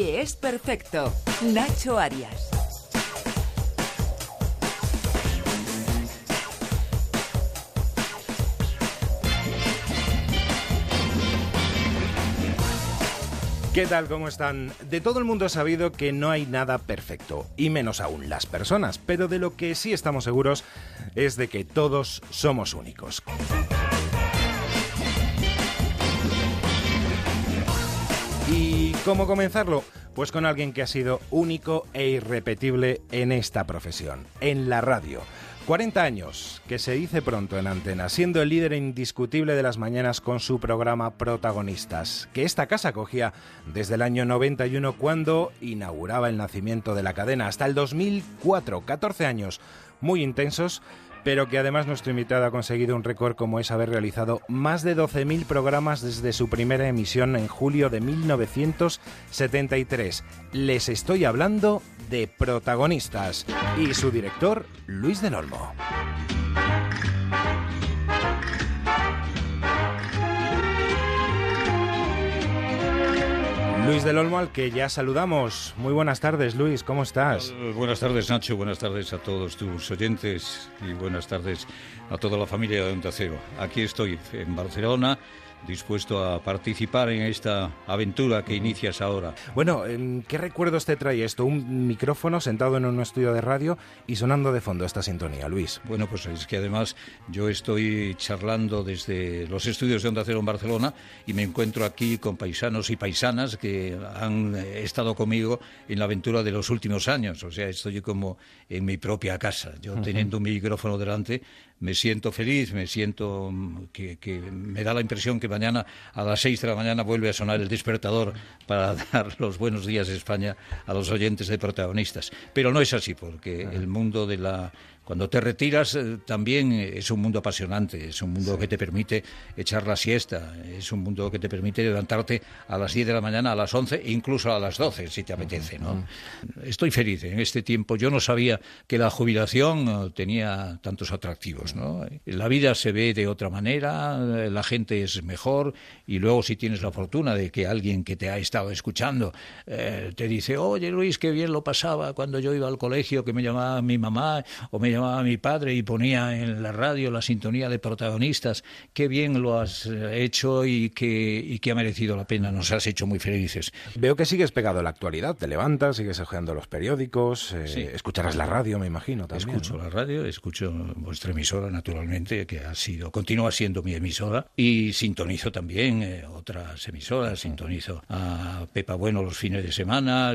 Es perfecto. Nacho Arias. ¿Qué tal? ¿Cómo están? De todo el mundo ha sabido que no hay nada perfecto, y menos aún las personas, pero de lo que sí estamos seguros es de que todos somos únicos. Cómo comenzarlo? Pues con alguien que ha sido único e irrepetible en esta profesión, en la radio. 40 años, que se dice pronto en antena, siendo el líder indiscutible de las mañanas con su programa Protagonistas, que esta casa cogía desde el año 91 cuando inauguraba el nacimiento de la cadena, hasta el 2004, 14 años muy intensos pero que además nuestro invitado ha conseguido un récord como es haber realizado más de 12.000 programas desde su primera emisión en julio de 1973. Les estoy hablando de protagonistas y su director, Luis del Olmo. Luis del Olmo, al que ya saludamos. Muy buenas tardes, Luis, ¿cómo estás? Uh, buenas tardes, Nacho, buenas tardes a todos tus oyentes y buenas tardes a toda la familia de Onda Cero. Aquí estoy, en Barcelona, dispuesto a participar en esta aventura que inicias ahora. Bueno, em, ¿qué recuerdos te trae esto? Un micrófono sentado en un estudio de radio y sonando de fondo esta sintonía, Luis. Bueno, pues es que además yo estoy charlando desde los estudios de Onda Cero en Barcelona y me encuentro aquí con paisanos y paisanas que han estado conmigo en la aventura de los últimos años. O sea, estoy como en mi propia casa. Yo teniendo un micrófono delante me siento feliz, me siento mm, que, que, me da la impresión que mañana a las seis de la mañana vuelve a sonar el despertador para dar los buenos días de España a los oyentes de protagonistas. Pero no es así, porque el mundo de la cuando te retiras eh, también es un mundo apasionante, es un mundo que te permite echar la siesta, es un mundo que te permite levantarte a las 10 de la mañana, a las 11, incluso a las 12 si te apetece. ¿no? Estoy feliz en este tiempo. Yo no sabía que la jubilación eh, tenía tantos atractivos. ¿no? La vida se ve de otra manera, eh, la gente es mejor y luego si tienes la fortuna de que alguien que te ha estado escuchando te dice, oye Luis, qué bien lo pasaba cuando yo iba al colegio, que me llamaba mi mamá o me llamaba a mi padre y ponía en la radio la sintonía de protagonistas. Qué bien lo has eh, hecho y que, y que ha merecido la pena. Nos has hecho muy felices. Veo que sigues pegado a la actualidad. Te levantas, sigues hojeando los periódicos, eh, escucharás la radio, me imagino también. Escucho la radio, escucho vuestra emisora, naturalmente, que ha sido, continúa siendo mi emisora, y sintonizo también eh, otras emisoras. Sintonizo a Pepa Bueno los fines de semana,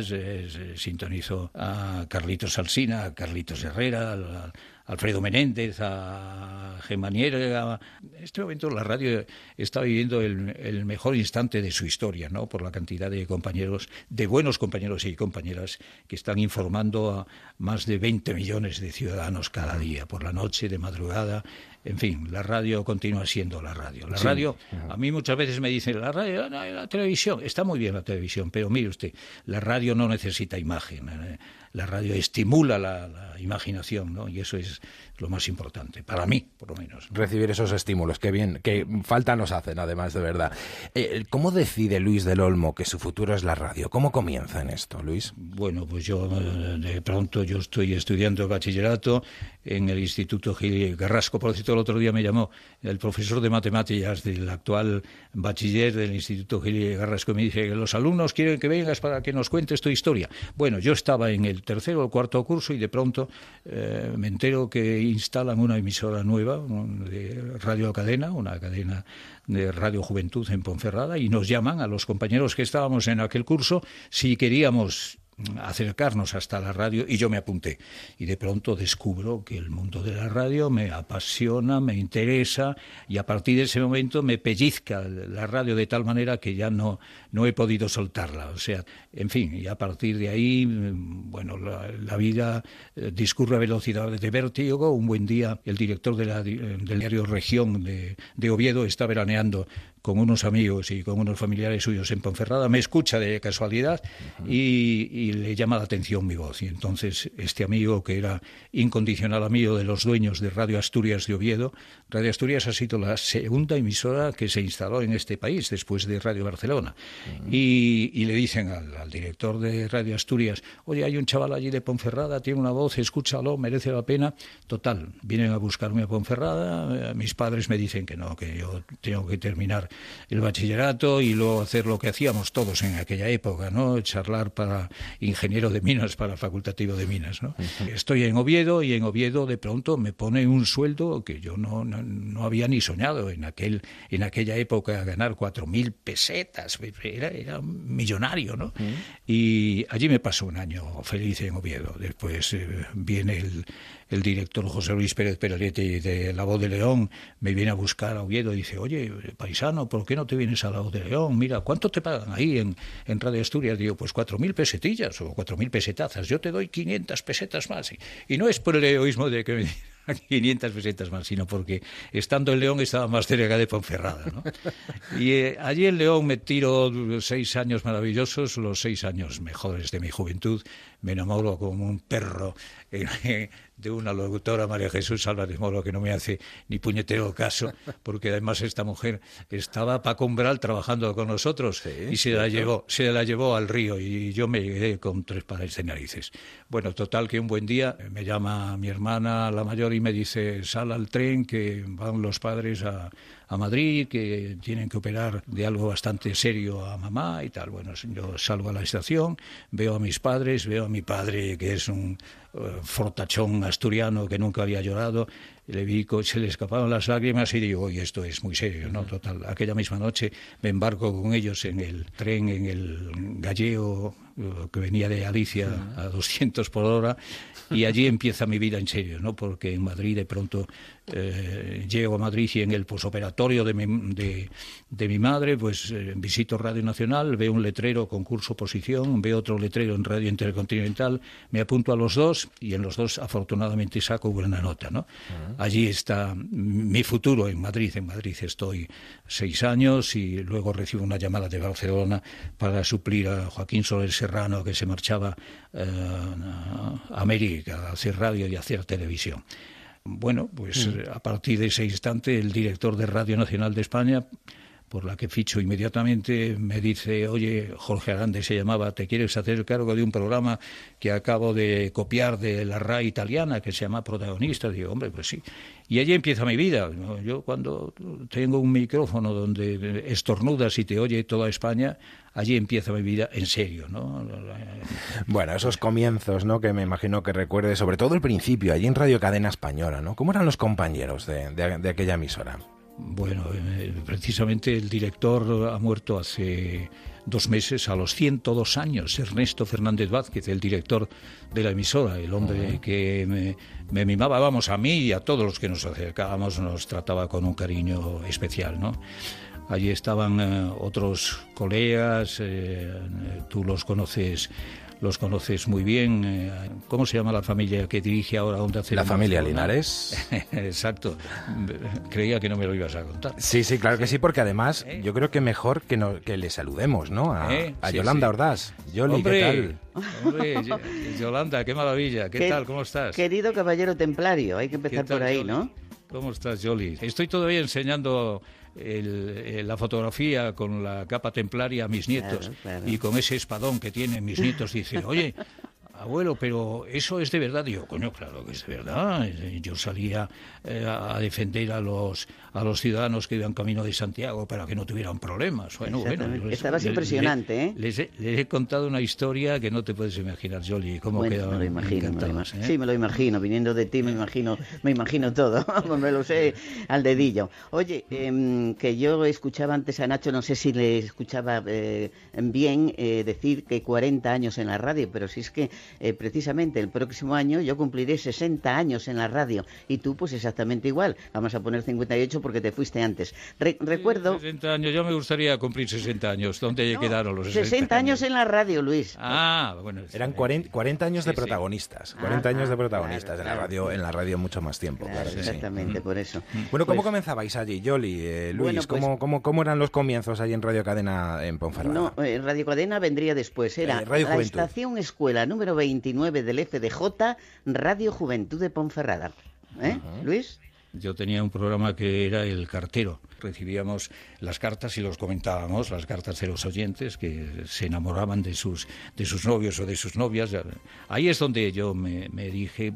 sintonizo a Carlitos Alsina, a Carlitos Herrera, Alfredo Menéndez, a Gemanier. En este momento la radio está viviendo el, mejor instante de su historia, ¿no? Por la cantidad de compañeros, de buenos compañeros y compañeras que están informando a más de 20 millones de ciudadanos cada día, por la noche, de madrugada. En fin, la radio continúa siendo la radio. La radio, a mí muchas veces me dicen, la radio, no, la televisión, está muy bien la televisión, pero mire usted, la radio no necesita imagen. ¿eh? la radio estimula la, la, imaginación, ¿no? Y eso es lo más importante, para mí, por lo menos. Recibir esos estímulos, qué bien, que falta nos hacen, además, de verdad. Eh, ¿Cómo decide Luis del Olmo que su futuro es la radio? ¿Cómo comienza en esto, Luis? Bueno, pues yo, eh, de pronto, yo estoy estudiando bachillerato en el Instituto Gil Garrasco, por cierto, el otro día me llamó el profesor de matemáticas del actual bachiller del Instituto Gil Garrasco y me dice que los alumnos quieren que vengas para que nos cuentes tu historia. Bueno, yo estaba en el tercero o cuarto curso y de pronto eh, me entero que instalan una emisora nueva de radio cadena, una cadena de Radio Juventud en Ponferrada y nos llaman a los compañeros que estábamos en aquel curso si queríamos acercarnos hasta la radio y yo me apunté. Y de pronto descubro que el mundo de la radio me apasiona, me interesa y a partir de ese momento me pellizca la radio de tal manera que ya no, no he podido soltarla. O sea, en fin, y a partir de ahí, bueno, la, vida eh, discurre a velocidad de vértigo. Un buen día el director de la, del diario Región de, de Oviedo está veraneando con unos amigos y con unos familiares suyos en Ponferrada, me escucha de casualidad y, le llama la atención mi voz. Y entonces este amigo, que era incondicional amigo de los dueños de Radio Asturias de Oviedo, Radio Asturias ha sido la segunda emisora que se instaló en este país después de Radio Barcelona. Y, le dicen al, al director de Radio Asturias, oye, hay un chaval allí de Ponferrada, tiene una voz, escúchalo, merece la pena. Total, vienen a buscarme a Ponferrada, eh, mis padres me dicen que no, que yo tengo que terminar el bachillerato y luego hacer lo que hacíamos todos en aquella época, ¿no? Charlar para ingeniero de minas, para facultativo de minas, ¿no? Estoy en Oviedo y en Oviedo de pronto me pone un sueldo que yo no, no, había ni soñado en aquel en aquella época ganar cuatro mil pesetas, era, era millonario, ¿no? Y allí me pasó un año feliz en Oviedo. Después eh, viene el, el director José Luis Pérez Peraletti de La Voz de León, me viene a buscar a Oviedo y dice, oye, paisano, ¿por qué no te vienes a La Voz de León? Mira, ¿cuánto te pagan ahí en, en Radio Asturias? Digo, pues cuatro mil pesetillas o cuatro mil pesetazas, yo te doy 500 pesetas más. Y, no es por el egoísmo de que me 500 pesetas más, sino porque estando en León estaba más cerca de Ponferrada. ¿no? Y eh, allí en León me tiro seis años maravillosos, los seis años mejores de mi juventud. Me enamoro como un perro eh, de una locutora, María Jesús Álvarez Moro, que no me hace ni puñetero caso, porque además esta mujer estaba Paco Umbral trabajando con nosotros y se la, llevó, se la llevó al río y yo me quedé con tres pares de narices. Bueno, total que un buen día me llama mi hermana, la mayor, y me dice, sal al tren que van los padres a, a Madrid, que tienen que operar de algo bastante serio a mamá y tal. Bueno, yo salgo a la estación, veo a mis padres, veo a mi padre, que es un fortachón asturiano que nunca había llorado, le vi, se le escaparon las lágrimas y digo, oye, esto es muy serio, ¿no? Total, aquella misma noche me embarco con ellos en el tren, en el gallego uh, que venía de Alicia a 200 por hora y allí empieza mi vida en serio, ¿no? Porque en Madrid de pronto eh, llego a Madrid y en el posoperatorio de mi, de, mi madre, pues eh, visito Radio Nacional, veo un letrero concurso oposición, veo otro letrero en Radio Intercontinental, me apunto a los dos y en los dos afortunadamente saco buena nota, ¿no? Allí está mi futuro en Madrid. En Madrid estoy seis años y luego recibo una llamada de Barcelona para suplir a Joaquín Soler Serrano que se marchaba eh, a América a hacer radio y a hacer televisión. Bueno, pues mm. a partir de ese instante el director de Radio Nacional de España por la que ficho inmediatamente, me dice, oye, Jorge Arande se llamaba, ¿te quieres hacer cargo de un programa que acabo de copiar de la RAI italiana, que se llama Protagonista? Digo, hombre, pues sí. Y allí empieza mi vida. Yo cuando tengo un micrófono donde estornudas y te oye toda España, allí empieza mi vida en serio, ¿no? Bueno, esos comienzos, ¿no? Que me imagino que recuerde, sobre todo el principio, allí en Radio Cadena Española, ¿no? ¿Cómo eran los compañeros de, de aquella emisora? Bueno, eh, precisamente el director ha muerto hace dos meses, a los 102 años, Ernesto Fernández Vázquez, el director de la emisora, el hombre que me, me, mimaba, vamos, a mí y a todos los que nos acercábamos, nos trataba con un cariño especial, ¿no? Allí estaban eh, otros colegas, eh, tú los conoces los conoces muy bien. Eh, ¿Cómo se llama la familia que dirige ahora Onda Cero? La familia Linares. Exacto. Creía que no me lo ibas a contar. Sí, sí, claro que sí, porque además ¿Eh? yo creo que mejor que, que le saludemos, ¿no? A, ¿Eh? Yolanda Ordaz. Yoli, ¿qué tal? Hombre, Yolanda, qué maravilla. ¿Qué, tal? ¿Cómo estás? Querido caballero templario, hay que empezar por ahí, ¿no? ¿Cómo estás, Yoli? Estoy todavía enseñando el, la fotografía con la capa templaria a mis nietos y con ese espadón que tienen mis nietos, dicen, oye, abuelo, pero eso es de verdad. Digo, coño, claro que es de verdad. Yo salía eh, a defender a los a los ciudadanos que iban camino de Santiago para que no tuvieran problemas. Bueno, bueno. Estabas impresionante, ¿eh? Les he, contado una historia que no te puedes imaginar, Jolly, cómo bueno, me lo imagino, ¿eh? Sí, me lo imagino. Viniendo de ti me imagino, me imagino todo. me lo sé al dedillo. Oye, em, que yo escuchaba antes a Nacho, no sé si le escuchaba eh, bien decir que 40 años en la radio, pero si es que precisamente el próximo año yo cumpliré 60 años en la radio y tú pues exactamente igual. Vamos a poner 58 porque te fuiste antes. recuerdo... 60 años, yo me gustaría cumplir 60 años. ¿Dónde quedaron los 60, 60 años? en la radio, Luis. Ah, bueno. Eran 40, años de protagonistas. 40 años de protagonistas en la radio, en la radio mucho más tiempo. Claro, exactamente, por eso. Bueno, ¿cómo pues comenzabais allí, Yoli, eh, Luis? Pues ¿cómo, cómo, eran los comienzos allí en Radio Cadena en Ponferrada? No, eh, Radio Cadena vendría después. Era eh, la estación escuela número 29 del FDJ, Radio Juventud de Ponferrada. ¿Eh, Luis? Yo tenía un programa que era El Cartero. Recibíamos las cartas y los comentábamos, las cartas de los oyentes que se enamoraban de sus, de sus novios o de sus novias. Ahí es donde yo me, dije,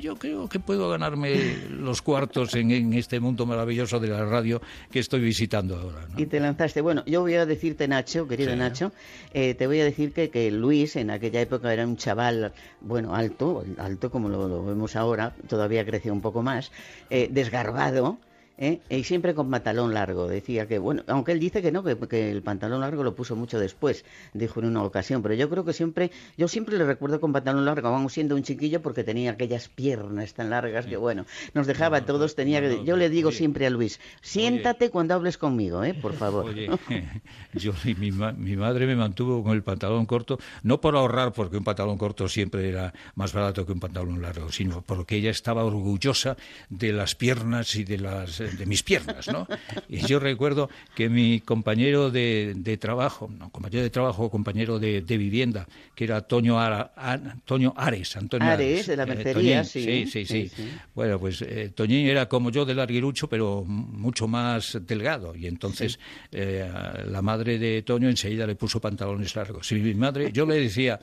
yo creo que puedo ganarme los cuartos en, este mundo maravilloso de la radio que estoy visitando ahora. Y te lanzaste. Bueno, yo voy a decirte, Nacho, querido Nacho, eh, te voy a decir que, que Luis en aquella época era un chaval, bueno, alto, alto como lo, vemos ahora, todavía creció un poco más. Eh, desgarbado, ¿eh? y siempre con pantalón largo. Decía que, bueno, aunque él dice que no, que, el pantalón largo lo puso mucho después, dijo en una ocasión, pero yo creo que siempre, yo siempre le recuerdo con pantalón largo, vamos siendo un chiquillo porque tenía aquellas piernas tan largas que, bueno, nos dejaba todos, tenía que, yo le digo siempre a Luis, siéntate cuando hables conmigo, ¿eh? por favor. Oye, yo, mi, mi madre me mantuvo con el pantalón corto, no por ahorrar, porque un pantalón corto siempre era más barato que un pantalón largo, sino porque ella estaba orgullosa de las piernas y de las de mis piernas, ¿no? Y yo recuerdo que mi compañero de, trabajo, no, compañero de trabajo, compañero de, vivienda, que era Toño, Antonio Ares, Antonio Ares, de la eh, mercería, sí. Sí, sí, Bueno, pues eh, Toñín era como yo de larguirucho, pero mucho más delgado. Y entonces eh, la madre de Toño enseguida le puso pantalones largos. Y mi madre, yo le decía,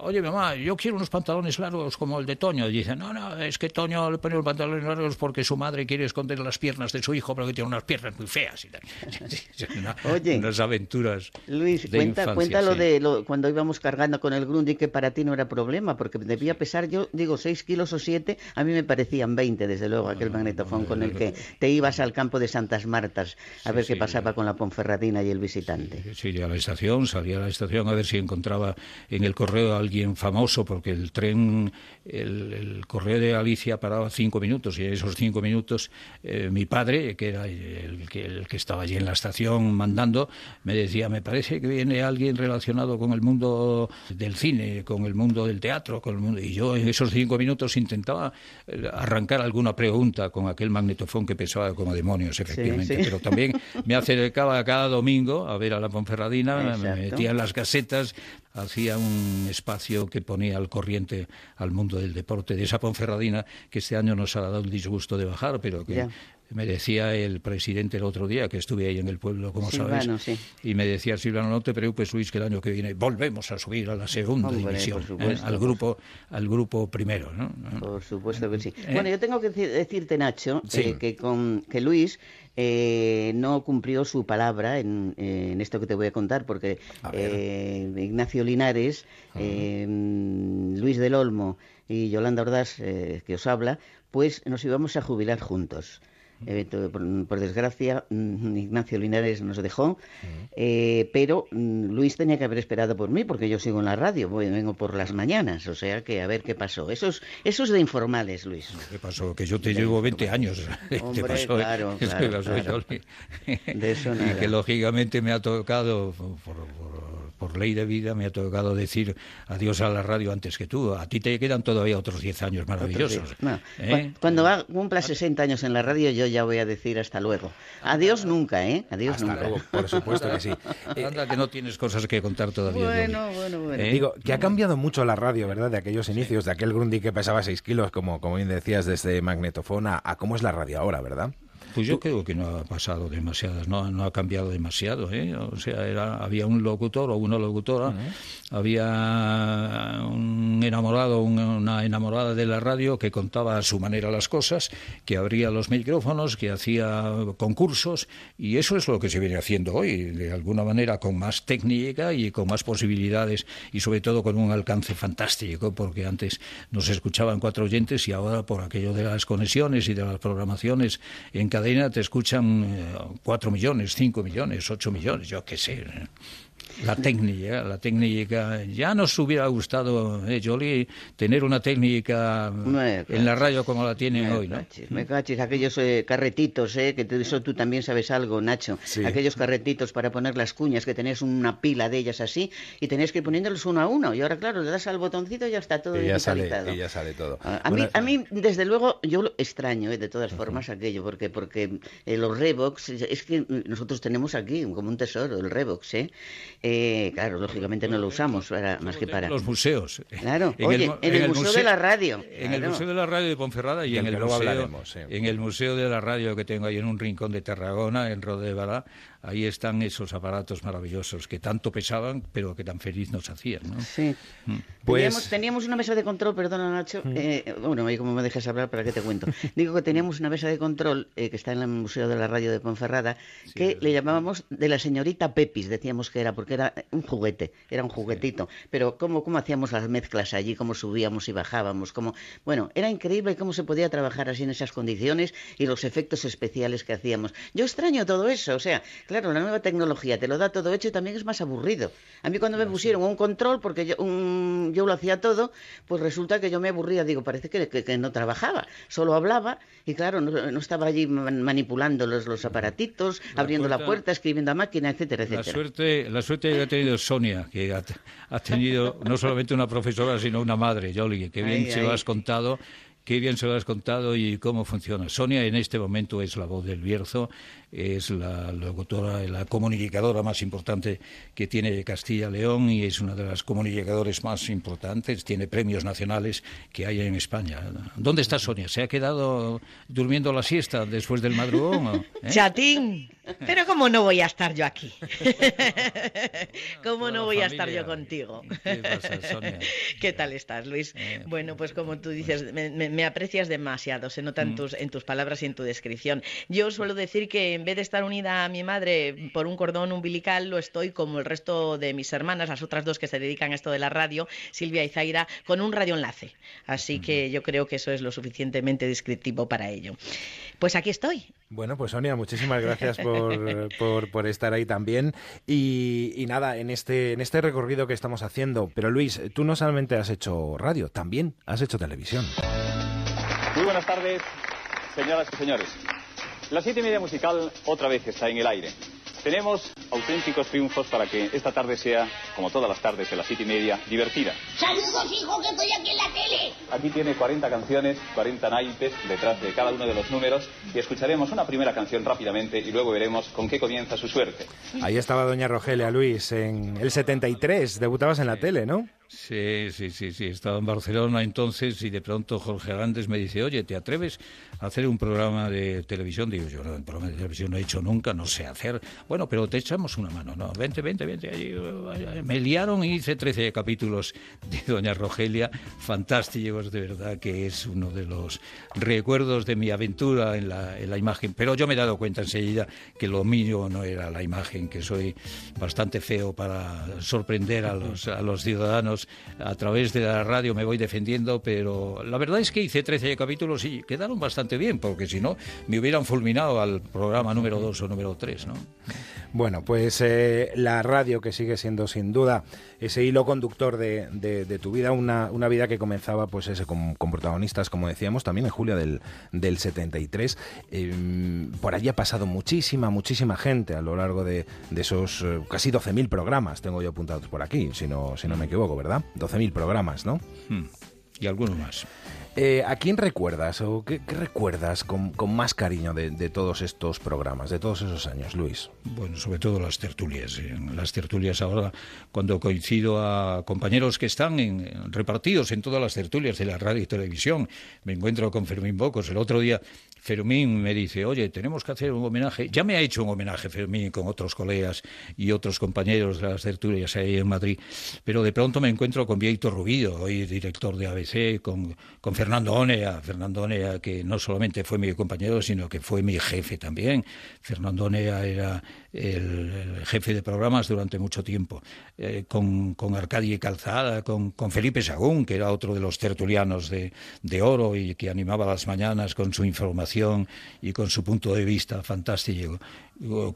Oye, mamá, yo quiero unos pantalones largos como el de Toño. Y dice, no, no, es que Toño le pone los pantalones largos porque su madre quiere esconder las piernas de su hijo, porque tiene unas piernas muy feas. Y Oye, unas aventuras. Luis, cuenta, cuéntalo de lo, cuando íbamos cargando con el Grundy, que para ti no era problema, porque debía pesar, yo digo, seis kilos o siete, a mí me parecían 20, desde luego, aquel magnetofón con el que te ibas al campo de Santas Martas a ver qué pasaba con la Ponferradina y el visitante. Sí, a la estación, salía a la estación a ver si encontraba en el correo al alguien famoso porque el tren, el, correo de Alicia paraba cinco minutos y en esos cinco minutos eh, mi padre, que era el que, el que estaba allí en la estación mandando, me decía, me parece que viene alguien relacionado con el mundo del cine, con el mundo del teatro, con el mundo... Y yo en esos cinco minutos intentaba eh, arrancar alguna pregunta con aquel magnetofón que pesaba como demonios, efectivamente, pero también me acercaba cada domingo a ver a la Ponferradina, me metía en las casetas, hacía un espacio que ponía al corriente al mundo del deporte de esa Ponferradina que este año nos ha dado el disgusto de bajar, pero que me decía el presidente el otro día, que estuve ahí en el pueblo, como sabes, y me decía Silvano, no te preocupes Luis, que el año que viene volvemos a subir a la segunda división, ¿eh? al grupo al grupo primero. ¿no? Por supuesto que sí. ¿Eh? Bueno, yo tengo que decirte, Nacho, eh, que, con, que Luis no cumplió su palabra en, esto que te voy a contar, porque Ignacio Linares, Luis del Olmo y Yolanda Ordaz, que os habla, pues nos íbamos a jubilar juntos. Eh, por, desgracia, mm, Ignacio Linares nos dejó, eh, pero mm, Luis tenía que haber esperado por mí porque yo sigo en la radio, vengo por las mañanas, o sea que a ver qué pasó. Eso es, eso es de informales, Luis. ¿Qué pasó? Que yo te llevo 20 años. Hombre, claro, claro, De eso nada. Y que lógicamente me ha tocado por por ley de vida me ha tocado decir adiós a la radio antes que tú. A ti te quedan todavía otros 10 años maravillosos. ¿eh? Cuando va, cumpla 60 años en la radio, yo ya voy a decir hasta luego. Adiós nunca, ¿eh? Adiós nunca. Luego, por supuesto que sí. Anda que no tienes cosas que contar todavía. Bueno, bueno, bueno. ¿Eh? Digo, que ha cambiado mucho la radio, ¿verdad? De aquellos inicios, de aquel Grundy que pesaba 6 kilos, como, como bien decías, desde magnetofón a cómo es la radio ahora, ¿verdad? Pues yo creo que no ha pasado demasiadas, no, no ha cambiado demasiado. ¿eh? O sea, era, había un locutor o una locutora, había un enamorado, una enamorada de la radio que contaba a su manera las cosas, que abría los micrófonos, que hacía concursos, y eso es lo que se viene haciendo hoy, de alguna manera con más técnica y con más posibilidades, y sobre todo con un alcance fantástico, porque antes nos escuchaban cuatro oyentes y ahora por aquello de las conexiones y de las programaciones en te escuchan eh, cuatro millones, cinco millones, ocho millones, yo qué sé. La técnica, la técnica. Ya nos hubiera gustado, eh, Jolie, tener una técnica en la radio como la tienen hoy, ¿no? me cachis, aquellos eh, carretitos, eh, que de eso tú también sabes algo, Nacho. Aquellos carretitos para poner las cuñas, que tenías una pila de ellas así, y tenías que ir poniéndolos uno a uno. Y ahora, claro, le das al botoncito y ya está todo y ya sale, y ya sale todo. A, mí, a mí, desde luego, yo lo extraño, eh, de todas formas, aquello, porque, porque eh, los Revox, es que nosotros tenemos aquí como un tesoro, el Revox, ¿eh? Eh, claro, lógicamente no lo usamos más que para... Los museos. Claro, en el, en el, museo, de la Radio. En el Museo de la Radio de Ponferrada y en el, museo, en el Museo de la Radio que tengo ahí en un rincón de Tarragona, en Rodévala, ahí están esos aparatos maravillosos que tanto pesaban, pero que tan feliz nos hacían. ¿no? Sí. Mm. Pues... Teníamos, una mesa de control, perdona Nacho, mm. eh, bueno, ahí como me dejas hablar, ¿para qué te cuento? Digo que teníamos una mesa de control eh, que está en el Museo de la Radio de Ponferrada, que le llamábamos de la señorita Pepis, decíamos que era, porque era un juguete, era un juguetito. Pero ¿cómo, cómo hacíamos las mezclas allí, cómo subíamos y bajábamos, cómo... Bueno, era increíble cómo se podía trabajar así en esas condiciones y los efectos especiales que hacíamos. Yo extraño todo eso, o sea, Claro, la nueva tecnología te lo da todo hecho y también es más aburrido. A mí cuando me pusieron un control, porque yo, yo lo hacía todo, pues resulta que yo me aburría, digo, parece que, no trabajaba, solo hablaba y claro, no, estaba allí manipulando los, los aparatitos, abriendo la puerta, escribiendo a máquina, etcétera, etcétera. La suerte, la suerte que ha tenido Sonia, que ha, tenido no solamente una profesora, sino una madre, Jolly, que bien se lo has contado qué bien se lo has contado y cómo funciona. Sonia en este momento es la voz del Bierzo, es la locutora, la comunicadora más importante que tiene Castilla-León y es una de las comunicadores más importantes, tiene premios nacionales que hay en España. ¿Dónde está Sonia? ¿Se ha quedado durmiendo la siesta después del madrugón? ¿Eh? Chatín, pero ¿cómo no voy a estar yo aquí? ¿Cómo no voy a estar yo contigo? ¿Qué pasa, Sonia? ¿Qué tal estás, Luis? Eh, bueno, pues como tú dices, pues me, aprecias demasiado, se nota en, mm. tus, en tus palabras y en tu descripción. Yo suelo decir que en vez de estar unida a mi madre por un cordón umbilical, lo estoy como el resto de mis hermanas, las otras dos que se dedican a esto de la radio, Silvia y Zaira, con un radioenlace. Así que yo creo que eso es lo suficientemente descriptivo para ello. Pues aquí estoy. Bueno, pues Sonia, muchísimas gracias por, por, estar ahí también. Y, y, nada, en este, en este recorrido que estamos haciendo, pero Luis, tú no solamente has hecho radio, también has hecho televisión. Muy buenas tardes, señoras y señores. La siete media musical otra vez está en el aire. Tenemos auténticos triunfos para que esta tarde sea, como todas las tardes de las siete y media, divertida. ¡Saludos, hijo, que estoy aquí en la tele! Aquí tiene 40 canciones, 40 naipes detrás de cada uno de los números y escucharemos una primera canción rápidamente y luego veremos con qué comienza su suerte. Ahí estaba Doña Rogelia, Luis, en el 73. Debutabas en la tele, ¿no? Sí, sí, sí, sí. Estaba en Barcelona entonces y de pronto Jorge Arantes me dice, oye, ¿te atreves a hacer un programa de televisión? Digo, yo no, un programa de televisión no he hecho nunca, no sé hacer. Bueno, pero te echamos una mano, ¿no? Vente, vente, vente. Me liaron y hice 13 capítulos de Doña Rogelia, fantásticos, de verdad, que es uno de los recuerdos de mi aventura en la, en la imagen. Pero yo me he dado cuenta enseguida que lo mío no era la imagen, que soy bastante feo para sorprender a los, a los ciudadanos a través de la radio me voy defendiendo, pero la verdad es que hice 13 capítulos y quedaron bastante bien, porque si no me hubieran fulminado al programa número 2 o número 3, ¿no? Bueno, pues eh, la radio que sigue siendo sin duda ese hilo conductor de, de, tu vida, una, una, vida que comenzaba pues ese con, protagonistas, como decíamos, también en julio del, del 73. Em, por allí ha pasado muchísima, muchísima gente a lo largo de, de esos eh, casi 12.000 programas, tengo yo apuntados por aquí, si no, si no me equivoco, ¿verdad? 12.000 programas, ¿no? Hmm. Y algunos más. Eh, ¿A quién recuerdas o qué, recuerdas con, más cariño de, todos estos programas, de todos esos años, Luis? Bueno, sobre todo las tertulias. Las tertulias ahora, cuando coincido a compañeros que están en, repartidos en todas las tertulias de la radio y televisión, me encuentro con Fermín Bocos. El otro día Fermín me dice, oye, tenemos que hacer un homenaje. Ya me ha hecho un homenaje Fermín con otros colegas y otros compañeros de las tertulias ahí en Madrid, pero de pronto me encuentro con Vieito Rubido, hoy director de ABC, con, con Fernando Onea, Fernando Onea que no solamente fue mi compañero, sino que fue mi jefe también. Fernando Onea era el, jefe de programas durante mucho tiempo, eh, con, con Arcadio Calzada, con, con, Felipe Sagún, que era otro de los tertulianos de, de oro y que animaba las mañanas con su información y con su punto de vista fantástico.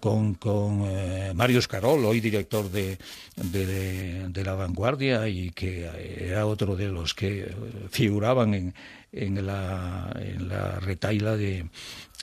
Con, con eh, Marius Carol, hoy director de, de, La Vanguardia y que era otro de los que figuraban en, en, la, en la retaila de,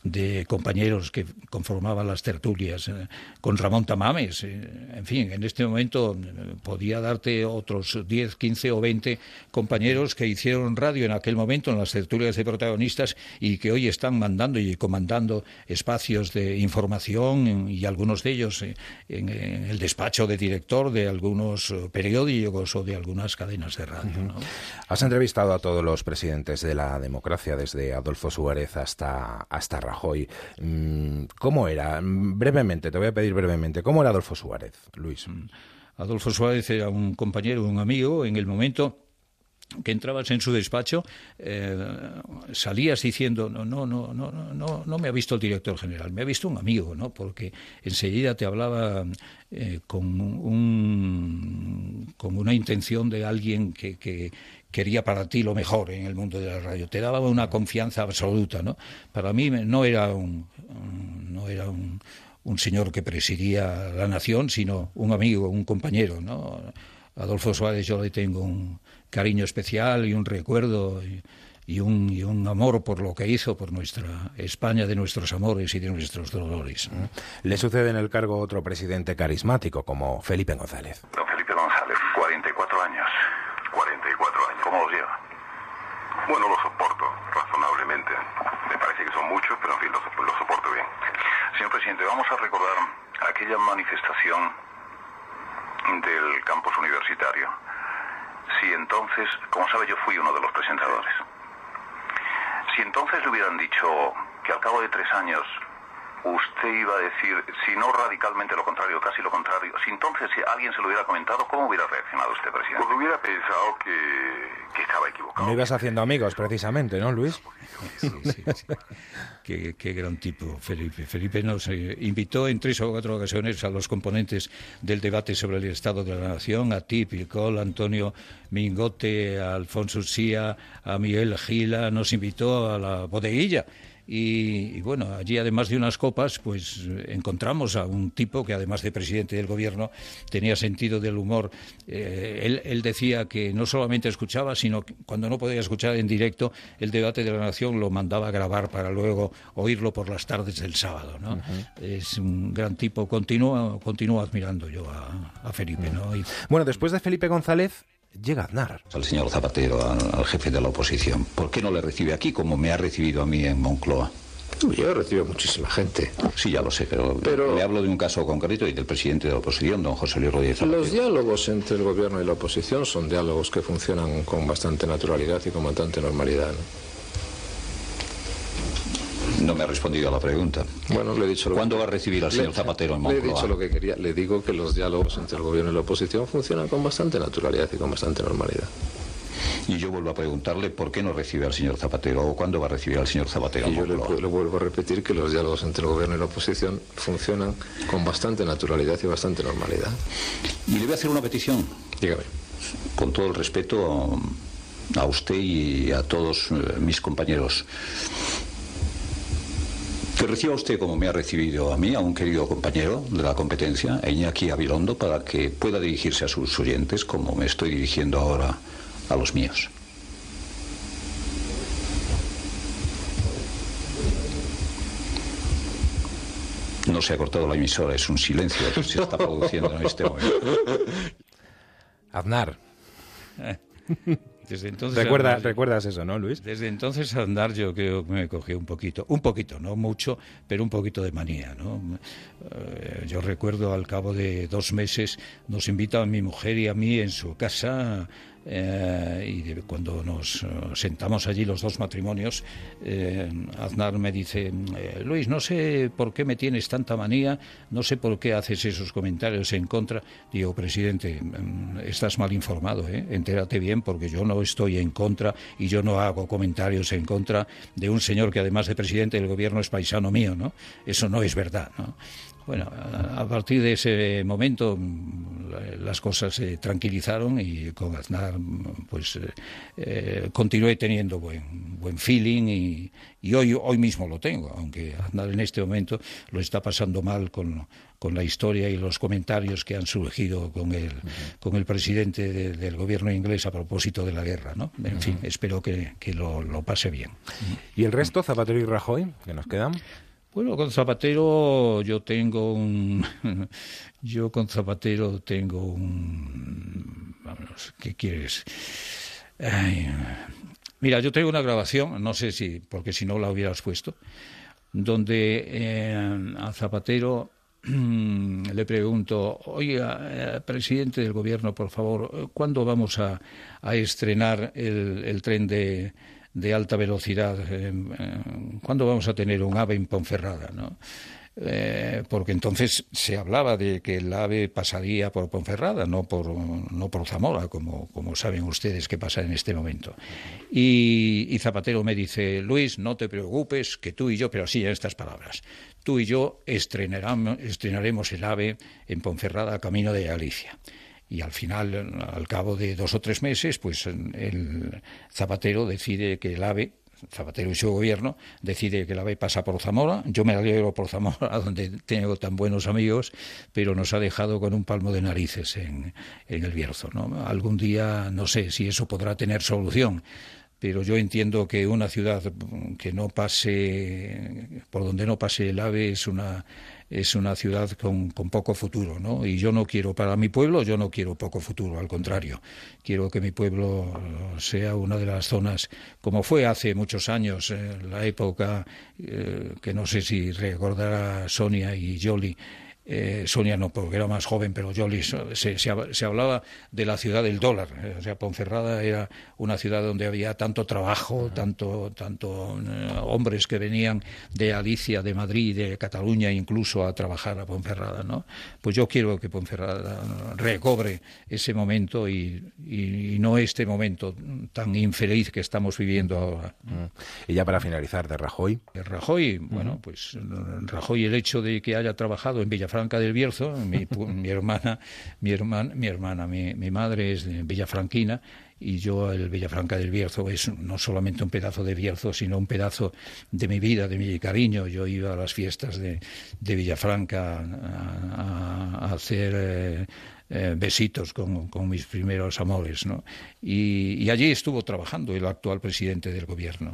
de compañeros que conformaban las tertulias, eh, con Ramón Tamames. Eh, en fin, en este momento eh, podía darte otros 10, 15 o 20 compañeros que hicieron radio en aquel momento en las tertulias de protagonistas y que hoy están mandando y comandando espacios de información y algunos de ellos en, el despacho de director de algunos periódicos o de algunas cadenas de radio. Has entrevistado a todos los presidentes de la democracia, desde Adolfo Suárez hasta, hasta Rajoy. Mm, ¿Cómo era? Brevemente, te voy a pedir brevemente, ¿cómo era Adolfo Suárez, Luis? Mm, Adolfo Suárez era un compañero, un amigo en el momento que entrabas en su despacho, eh, salías diciendo, no, no, no, no, no, no me ha visto el director general, me ha visto un amigo, ¿no? Porque enseguida te hablaba eh, con, un, con una intención de alguien que, que, quería para ti lo mejor en el mundo de la radio. Te daba una confianza absoluta, ¿no? Para mí no era un, no era un, señor que presidía la nación, sino un amigo, un compañero, ¿no? Adolfo Suárez yo le tengo un cariño especial y un recuerdo y, un, y un amor por lo que hizo por nuestra España de nuestros amores y de nuestros dolores. Le sucede en el cargo otro presidente carismático como Felipe González. Bueno, lo soporto razonablemente. Me parece que son muchos, pero en fin, lo, lo soporto bien. Señor presidente, vamos a recordar aquella manifestación del campus universitario. Si entonces, como sabe, yo fui uno de los presentadores. Si entonces le hubieran dicho que al cabo de tres años usted iba a decir, si no radicalmente lo contrario, casi lo contrario, si entonces si alguien se lo hubiera comentado, ¿cómo hubiera reaccionado usted, presidente? Pues hubiera pensado que, estaba equivocado. No ibas haciendo amigos, precisamente, ¿no, Luis? Sí, sí, qué, qué, gran tipo, Felipe. Felipe nos eh, invitó en tres o cuatro ocasiones a los componentes del debate sobre el Estado de la Nación, a ti, Picol, Antonio Mingote, a Alfonso Sía, a Miguel Gila, nos invitó a la bodeguilla y, bueno, allí además de unas copas, pues encontramos a un tipo que además de presidente del gobierno tenía sentido del humor. Eh, él, decía que no solamente escuchaba, sino que cuando no podía escuchar en directo el debate de la nación lo mandaba a grabar para luego oírlo por las tardes del sábado. ¿no? Es un gran tipo. Continúo, continúo admirando yo a, Felipe. ¿no? Bueno, después de Felipe González, llega Aznar. Al señor Zapatero, al, jefe de la oposición. ¿Por qué no le recibe aquí como me ha recibido a mí en Moncloa? Yo recibo a muchísima gente. Sí, ya lo sé, pero, le hablo de un caso concreto y del presidente de la oposición, don José Luis Rodríguez Zapatero. Los diálogos entre el gobierno y la oposición son diálogos que funcionan con bastante naturalidad y con bastante normalidad. No me ha respondido a la pregunta. Bueno, le he dicho. ¿Cuándo va a recibir al señor Zapatero en Moncloa? Le he dicho lo que quería. Le digo que los diálogos entre el gobierno y la oposición funcionan con bastante naturalidad y con bastante normalidad. Y yo vuelvo a preguntarle por qué no recibe al señor Zapatero o cuándo va a recibir al señor Zapatero. Y yo le, vuelvo a repetir que los diálogos entre el gobierno y la oposición funcionan con bastante naturalidad y bastante normalidad. Y le voy a hacer una petición. Dígame. Con todo el respeto a usted y a todos eh, mis compañeros. Que reciba usted, como me ha recibido a mí, a un querido compañero de la competencia, Iñaki Abilondo, para que pueda dirigirse a sus oyentes como me estoy dirigiendo ahora a los míos. No se ha cortado la emisora, es un silencio que se está produciendo en este momento. Aznar. Desde entonces ¿Recuerdas eso, no, Luis? Desde entonces andar yo creo que me cogió un poquito, un poquito, no mucho, pero un poquito de manía, ¿no? Eh, yo recuerdo al cabo de dos meses nos invita a mi mujer y a mí en su casa eh, y cuando nos eh, sentamos allí los dos matrimonios, eh, Aznar me dice, Luis, no sé por qué me tienes tanta manía, no sé por qué haces esos comentarios en contra. Digo, presidente, mm, estás mal informado, entérate bien porque yo no estoy en contra y yo no hago comentarios en contra de un señor que además de presidente del gobierno es paisano mío, ¿no? Eso no es verdad, ¿no? Bueno, a partir de ese momento las cosas se tranquilizaron y con Aznar pues eh, eh, continué teniendo buen, buen feeling y, hoy, hoy mismo lo tengo, aunque Aznar en este momento lo está pasando mal con, con la historia y los comentarios que han surgido con el, con el presidente del gobierno inglés a propósito de la guerra. ¿no? En fin, espero que, que lo, lo, pase bien. ¿Y el resto, Zapatero y Rajoy, que nos quedan? Bueno, con Zapatero yo tengo un... yo con Zapatero tengo un... Vamos, ¿qué quieres? mira, yo tengo una grabación, no sé si, porque si no la hubieras puesto, donde eh, a Zapatero le pregunto, oiga, eh, presidente del gobierno, por favor, ¿cuándo vamos a, estrenar el tren de de alta velocidad. Eh, eh, ¿Cuándo vamos a tener un AVE en Ponferrada? Eh, porque entonces se hablaba de que el AVE pasaría por Ponferrada, no por, no por Zamora, como, como saben ustedes que pasa en este momento. Y, Zapatero me dice, Luis, no te preocupes, que tú y yo, pero sí en estas palabras, tú y yo estrenaremos el AVE en Ponferrada, camino de Galicia y al final, al cabo de dos o tres meses, pues el Zapatero decide que el AVE Zapatero y su gobierno decide que el AVE pasa por Zamora. Yo me alegro por Zamora, donde tengo tan buenos amigos, pero nos ha dejado con un palmo de narices en, en el Bierzo. ¿no? Algún día no sé si eso podrá tener solución, pero yo entiendo que una ciudad que no pase, por donde no pase el AVE, es una es una ciudad con, poco futuro, ¿no? Y yo no quiero, para mi pueblo, yo no quiero poco futuro, al contrario. Quiero que mi pueblo sea una de las zonas, como fue hace muchos años, en la época eh, que no sé si recordará Sonia y Jolly, eh, Sonia no, porque era más joven, pero Jolie, se, se, hablaba de la ciudad del dólar. Eh, o sea, Ponferrada era una ciudad donde había tanto trabajo, tanto, tanto eh, hombres que venían de Alicia, de Madrid, de Cataluña, incluso a trabajar a Ponferrada, ¿no? Pues yo quiero que Ponferrada recobre ese momento y, no este momento tan infeliz que estamos viviendo ahora. Y ya para finalizar, de Rajoy. Rajoy, bueno, pues Rajoy, el hecho de que haya trabajado en Villafranca Villafranca del Bierzo, mi, hermana, mi mi, hermana mi, madre es de Villafranquina y yo el Villafranca del Bierzo es no solamente un pedazo de Bierzo, sino un pedazo de mi vida, de mi cariño. Yo iba a las fiestas de, Villafranca a, hacer... Eh, eh, besitos con, con, mis primeros amores. ¿no? Y, allí estuvo trabajando el actual presidente del gobierno.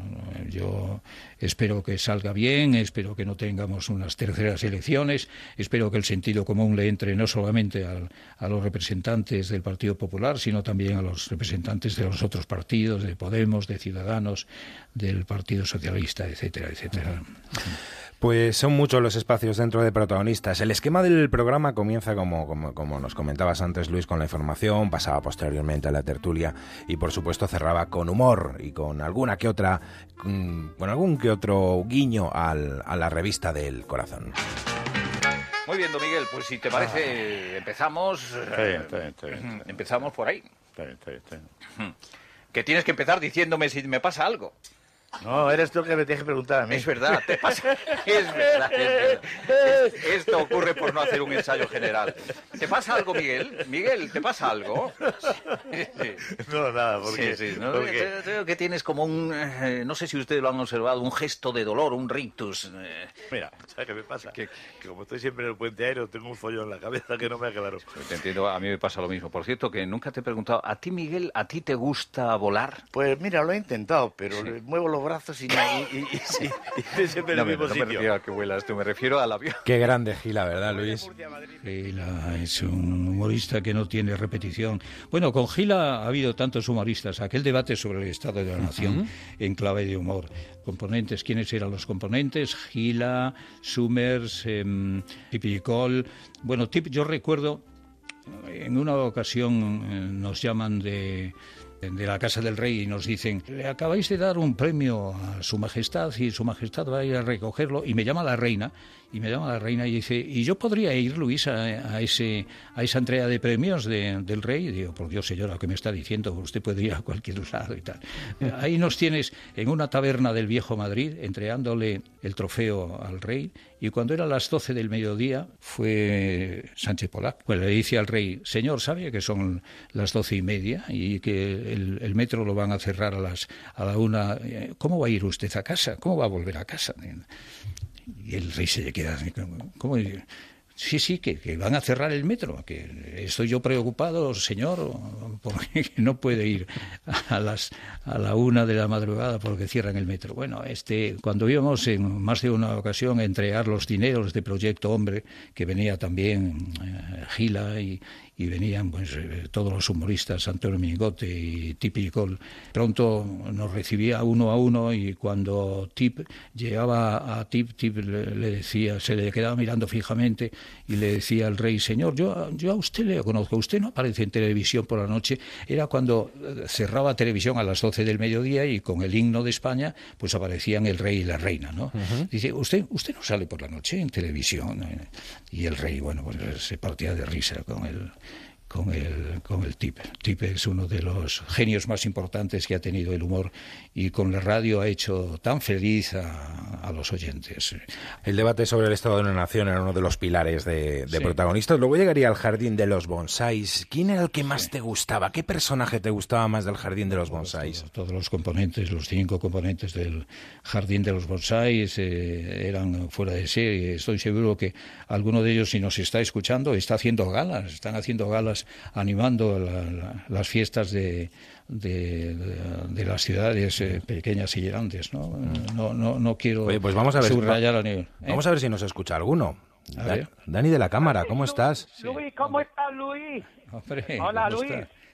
Yo espero que salga bien, espero que no tengamos unas terceras elecciones, espero que el sentido común le entre no solamente a los representantes del Partido Popular, sino también a los representantes de los otros partidos, de Podemos, de Ciudadanos, del Partido Socialista, etcétera, etcétera. Pues son muchos los espacios dentro de protagonistas. El esquema del programa comienza, como, como, nos comentabas antes, Luis, con la información, pasaba posteriormente a la tertulia y, por supuesto, cerraba con humor y con alguna que otra, mm, con algún que otro guiño al, a la revista del corazón. Muy bien, don Miguel, pues si te parece, empezamos. Empezamos por ahí. Que tienes que empezar diciéndome si me pasa algo. No, eres tú que me tienes que preguntar a mí. Es verdad, te pasa. Es verdad, es verdad. Esto ocurre por no hacer un ensayo general. ¿Te pasa algo, Miguel? Miguel, ¿te pasa algo? No, nada, porque... Sí, sí, ¿no? Creo que tienes como un... Eh, no sé si ustedes lo han observado, un gesto de dolor, un rictus. Eh. Mira, ¿sabes qué me pasa? Que, como estoy siempre en el puente aéreo, tengo un follón en la cabeza que no me aclaro. Te entiendo, a mí me pasa lo mismo. Por cierto, que nunca te he preguntado, ¿a ti, Miguel, a ti te gusta volar? Pues mira, lo he intentado, pero muevo los brazos y, y, y, siempre no, mismo no me refiero a que vuelas, tú me refiero al avión. Qué grande Gila, ¿verdad, Luis? Gila es un humorista que no tiene repetición. Bueno, con Gila ha habido tantos humoristas. Aquel debate sobre el estado de la nación en clave de humor. Componentes, ¿quiénes eran los componentes? Gila, Summers, eh. Bueno, tip, yo recuerdo en una ocasión eh, nos llaman de de la Casa del Rey y nos dicen, le acabáis de dar un premio a Su Majestad y Su Majestad va a ir a recogerlo y me llama la reina y me llama la reina y dice, ¿y yo podría ir, Luis, a, ese, a esa entrega de premios del rey? Y digo, por Dios, señora, ¿qué me está diciendo? Usted puede ir a cualquier lado y tal. Ahí nos tienes en una taberna del viejo Madrid, entregándole el trofeo al rey, Y cuando eran las 12 del mediodía fue Sánchez Polac. Pues le dice al rey, señor, ¿sabe que son las doce y media y que el, metro lo van a cerrar a, las, a la una? ¿Cómo va a ir usted a casa? ¿Cómo va a volver a casa? Y el rey se le queda, ¿cómo? Sí, sí, que, van a cerrar el metro, que estoy yo preocupado, señor, porque no puede ir a las a la una de la madrugada porque cierran el metro. Bueno, este cuando íbamos en más de una ocasión a entregar los dineros de Proyecto Hombre, que venía también eh, Gila y, y venían pues eh, todos los humoristas, Antonio Mingote y Tip y Cole. Pronto nos recibía uno a uno y cuando Tip llegaba a Tip, Tip le, decía, se le quedaba mirando fijamente y le decía al rey, señor, yo, yo a usted le conozco, usted no aparece en televisión por la noche. Era cuando eh, cerraba televisión a las 12 del mediodía y con el himno de España pues aparecían el rey y la reina, ¿no? Dice, usted, usted no sale por la noche en televisión. Y el rey, bueno, pues se partía de risa con el con el, con el Tip. Tip es uno de los genios más importantes que ha tenido el humor y con la radio ha hecho tan feliz a, los oyentes. El debate sobre el estado de una nación era uno de los pilares de, protagonistas. Luego llegaría al jardín de los bonsáis. ¿Quién era el que más te gustaba? ¿Qué personaje te gustaba más del jardín de los bonsáis? Todos, los componentes, los cinco componentes del jardín de los bonsáis eh, eran fuera de serie. Estoy seguro que alguno de ellos, si nos está escuchando, está haciendo galas. Están haciendo galas animando las fiestas de, de, las ciudades eh, pequeñas y grandes. ¿no? Mm. No, no, no quiero pues vamos a ver, subrayar ¿eh? Vamos a ver si nos escucha alguno. Dani de la cámara, ¿cómo estás? Luis, ¿cómo estás, Luis? Hola, Luis.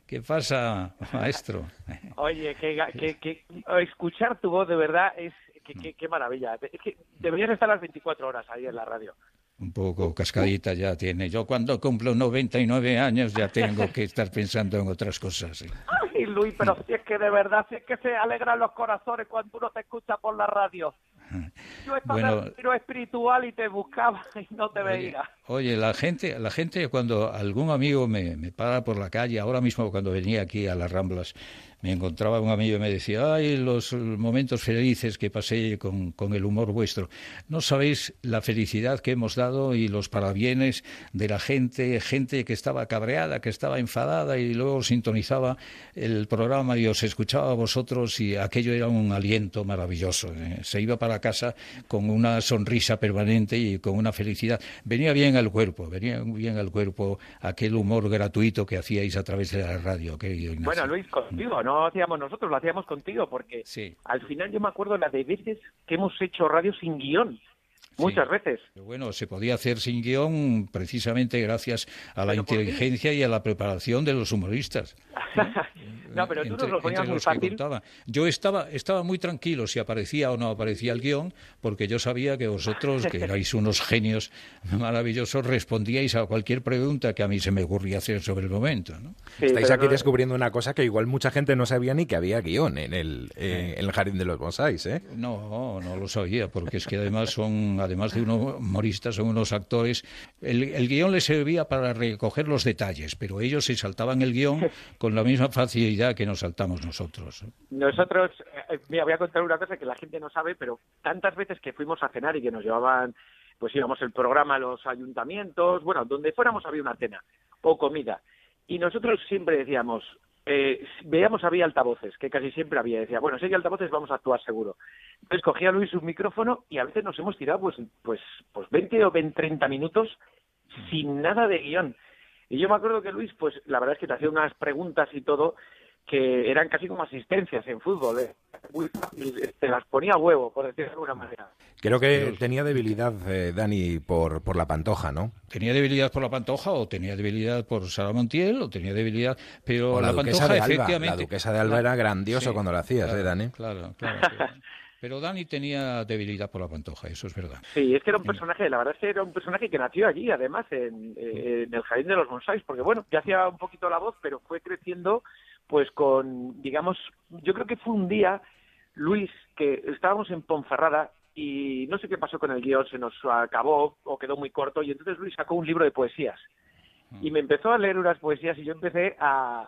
¿Qué pasa, maestro? Oye, que, que, escuchar tu voz de verdad es qué maravilla. Es que deberías estar las 24 horas ahí en la radio un poco cascadita ya tiene. Yo cuando cumplo 99 años ya tengo que estar pensando en otras cosas. Ay, Luis, pero si es que de verdad, si es que se alegran los corazones cuando uno te escucha por la radio. Yo estaba bueno, en retiro espiritual y te buscaba y no te veía. Oye, la gente, la gente cuando algún amigo me, me para por la calle, ahora mismo cuando venía aquí a las Ramblas, me encontraba un amigo y me decía, ay, los momentos felices que pasé con, con, el humor vuestro. No sabéis la felicidad que hemos dado y los parabienes de la gente, gente que estaba cabreada, que estaba enfadada y luego sintonizaba el programa y os escuchaba a vosotros y aquello era un aliento maravilloso. ¿eh? Se iba para casa con una sonrisa permanente y con una felicidad. Venía bien al cuerpo, venía bien al cuerpo aquel humor gratuito que hacíais a través de la radio, querido Ignacio. Bueno, Luis, contigo, ¿no? no hacíamos nosotros, lo hacíamos contigo, porque al final yo me acuerdo la de veces que hemos hecho radio sin guion. Muchas veces. bueno, se podía hacer sin guion precisamente gracias a la inteligencia y a la preparación de los humoristas. No, pero tú nos lo ponías muy fácil. Yo estaba, estaba muy tranquilo si aparecía o no aparecía el guion, porque yo sabía que vosotros, que erais unos genios maravillosos, respondíais a cualquier pregunta que a mí se me ocurría hacer sobre el momento. ¿no? Estáis aquí descubriendo una cosa que igual mucha gente no sabía ni que había guion en el, eh, en el jardín de los bonsáis, ¿eh? No, no lo sabía, porque es que además son, además de unos humoristas, son unos actores. El, el guion les servía para recoger los detalles, pero ellos se saltaban el guion con la misma facilidad que nos saltamos nosotros. Nosotros, eh, mira, voy a contar una cosa que la gente no sabe, pero tantas veces que fuimos a cenar y que nos llevaban, pues íbamos el programa a los ayuntamientos, bueno, donde fuéramos había una cena o comida. Y nosotros siempre decíamos, eh, veíamos había altavoces, que casi siempre había. Decía, bueno, si hay altavoces vamos a actuar seguro. Entonces cogía Luis un micrófono y a veces nos hemos tirado pues, pues, pues 20 o 20, 30 minutos sin nada de guion. Y yo me acuerdo que Luis, pues la verdad es que te hacía unas preguntas y todo que eran casi como asistencias en fútbol. ¿eh? Muy fácil, te las ponía a huevo, por decirlo de alguna manera. Creo que tenía debilidad, eh, Dani, por, por la pantoja, ¿no? Tenía debilidad por la pantoja, o tenía debilidad por Sara Montiel, o tenía debilidad. Pero la, pantoja, efectivamente. La duquesa de Alba era grandioso cuando lo hacías, ¿eh, Dani? Claro, claro. Pero Dani tenía debilidad por la pantoja, eso es verdad. Sí, es que era un personaje, la verdad es que era un personaje que nació allí, además, en, en el Jardín de los Bonsáis, porque bueno, ya hacía un poquito la voz, pero fue creciendo pues con, digamos, yo creo que fue un día, Luis, que estábamos en Ponferrada y no sé qué pasó con el guion, se nos acabó o quedó muy corto y entonces Luis sacó un libro de poesías y me empezó a leer unas poesías y yo empecé a,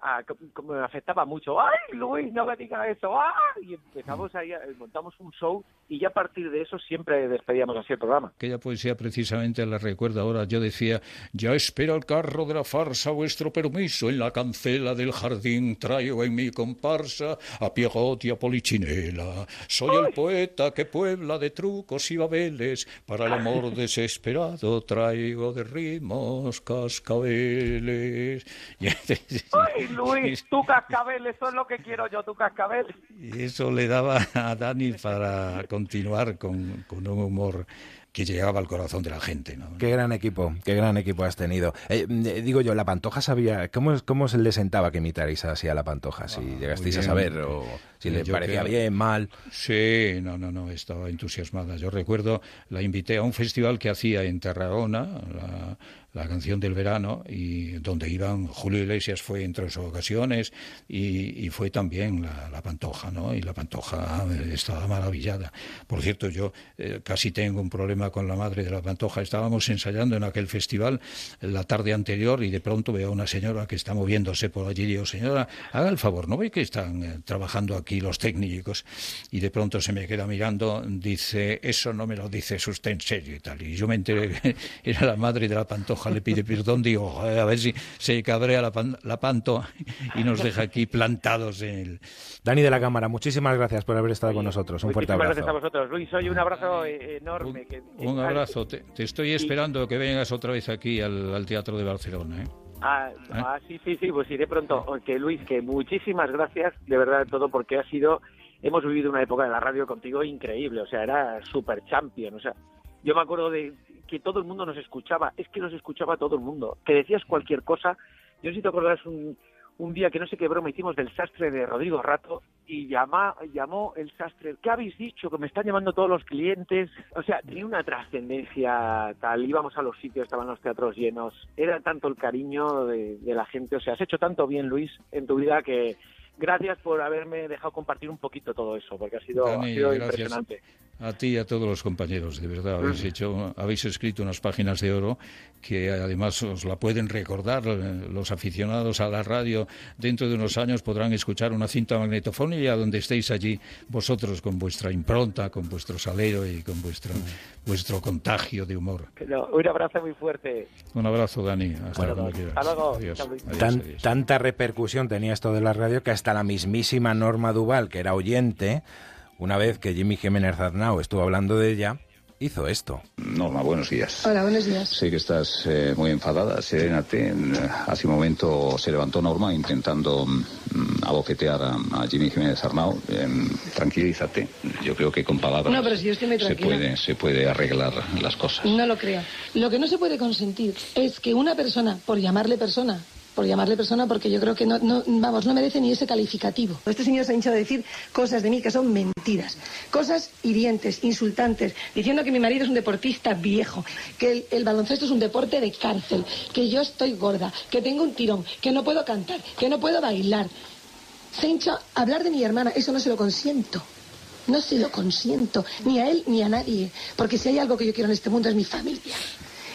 a me afectaba mucho, ¡ay Luis, no me digas eso! ¡ay! Y empezamos ahí, montamos un show y ya a partir de eso siempre despedíamos así el programa. Aquella poesía precisamente la recuerdo ahora. Yo decía, ya espera el carro de la farsa vuestro permiso, en la cancela del jardín traigo en mi comparsa a Pierrot y a Polichinela. Soy el poeta que puebla de trucos y babeles, para el amor desesperado traigo de rimos cascabeles. ¡Ay, Luis, tu cascabel, eso es lo que quiero yo, tu cascabel. Y eso le daba a Dani para continuar con, con un humor que llegaba al corazón de la gente. ¿no? Qué gran equipo, qué gran equipo has tenido. Eh, eh, digo yo, la Pantoja sabía, ¿cómo, cómo se le sentaba que imitarais así a la Pantoja? Si ah, llegasteis a saber o si le parecía bien, mal. Sí, no, no, no, estaba entusiasmada. Yo recuerdo, la invité a un festival que hacía en Tarragona, la, la canción del verano, y donde iban, Julio Iglesias fue entre sus ocasiones, y, fue también la, la, Pantoja, ¿no? Y la Pantoja estaba maravillada. Por cierto, yo eh, casi tengo un problema con la madre de la Pantoja. Estábamos ensayando en aquel festival la tarde anterior y de pronto veo a una señora que está moviéndose por allí y digo, señora, haga el favor, ¿no ve que están eh, trabajando aquí los técnicos? Y de pronto se me queda mirando, dice, eso no me lo dices usted en serio y tal. Y yo me enteré era la madre de la Pantoja le pide perdón, digo, a ver si se cabrea la, la panto y nos deja aquí plantados en el... Dani de la Cámara, muchísimas gracias por haber estado con nosotros. Un fuerte abrazo. gracias a vosotros. Luis, hoy un abrazo enorme. Un, abrazo. Te, estoy esperando que vengas otra vez aquí al, Teatro de Barcelona. ¿eh? Ah, ¿Eh? ah, sí, sí, sí, pues iré pronto. Que Luis, que muchísimas gracias de verdad de todo porque ha sido, hemos vivido una época de la radio contigo increíble, o sea, era super champion, o sea, yo me acuerdo de que todo el mundo nos escuchaba, es que nos escuchaba todo el mundo, que decías cualquier cosa. Yo no sé si te acuerdas un, un día que no sé qué broma hicimos del sastre de Rodrigo Rato y llama, llamó el sastre, ¿qué habéis dicho? Que me están llamando todos los clientes. O sea, tenía una trascendencia tal, íbamos a los sitios, estaban los teatros llenos, era tanto el cariño de, de la gente, o sea, has hecho tanto bien, Luis, en tu vida que gracias por haberme dejado compartir un poquito todo eso, porque ha sido, ha sido impresionante. A ti y a todos los compañeros, de verdad, habéis hecho, habéis escrito unas páginas de oro que además os la pueden recordar eh, los aficionados a la radio. Dentro de unos años podrán escuchar una cinta magnetofónica donde estéis allí vosotros con vuestra impronta, con vuestro salero y con vuestro, vuestro contagio de humor. un abrazo muy fuerte. Un abrazo, Dani. Hasta, luego. tanta repercusión tenía esto de la radio que hasta la mismísima Norma Duval, que era oyente, una vez que Jimmy Jiménez Aznau estuvo hablando de ella, hizo esto. Norma, buenos días. Hola, buenos días. Sé que estás eh, muy enfadada, serénate. Hace un momento se levantó Norma intentando mm, abofetear a, Jimmy Jiménez Arnau. Em, tranquilízate. Yo creo que con palabras no, pero si yo estoy muy se, puede, se puede arreglar las cosas. No lo creo. Lo que no se puede consentir es que una persona, por llamarle persona, por llamarle persona, porque yo creo que no, vamos, no merece ni ese calificativo. Este señor se ha hinchado a decir cosas de mí que son mentiras, cosas hirientes, insultantes, diciendo que mi marido es un deportista viejo, que el, baloncesto es un deporte de cárcel, que yo estoy gorda, que tengo un tirón, que no puedo cantar, que no puedo bailar. Se hincha a hablar de mi hermana, eso no se lo consiento. No se lo consiento, ni a él ni a nadie, porque si hay algo que yo quiero en este mundo es mi familia.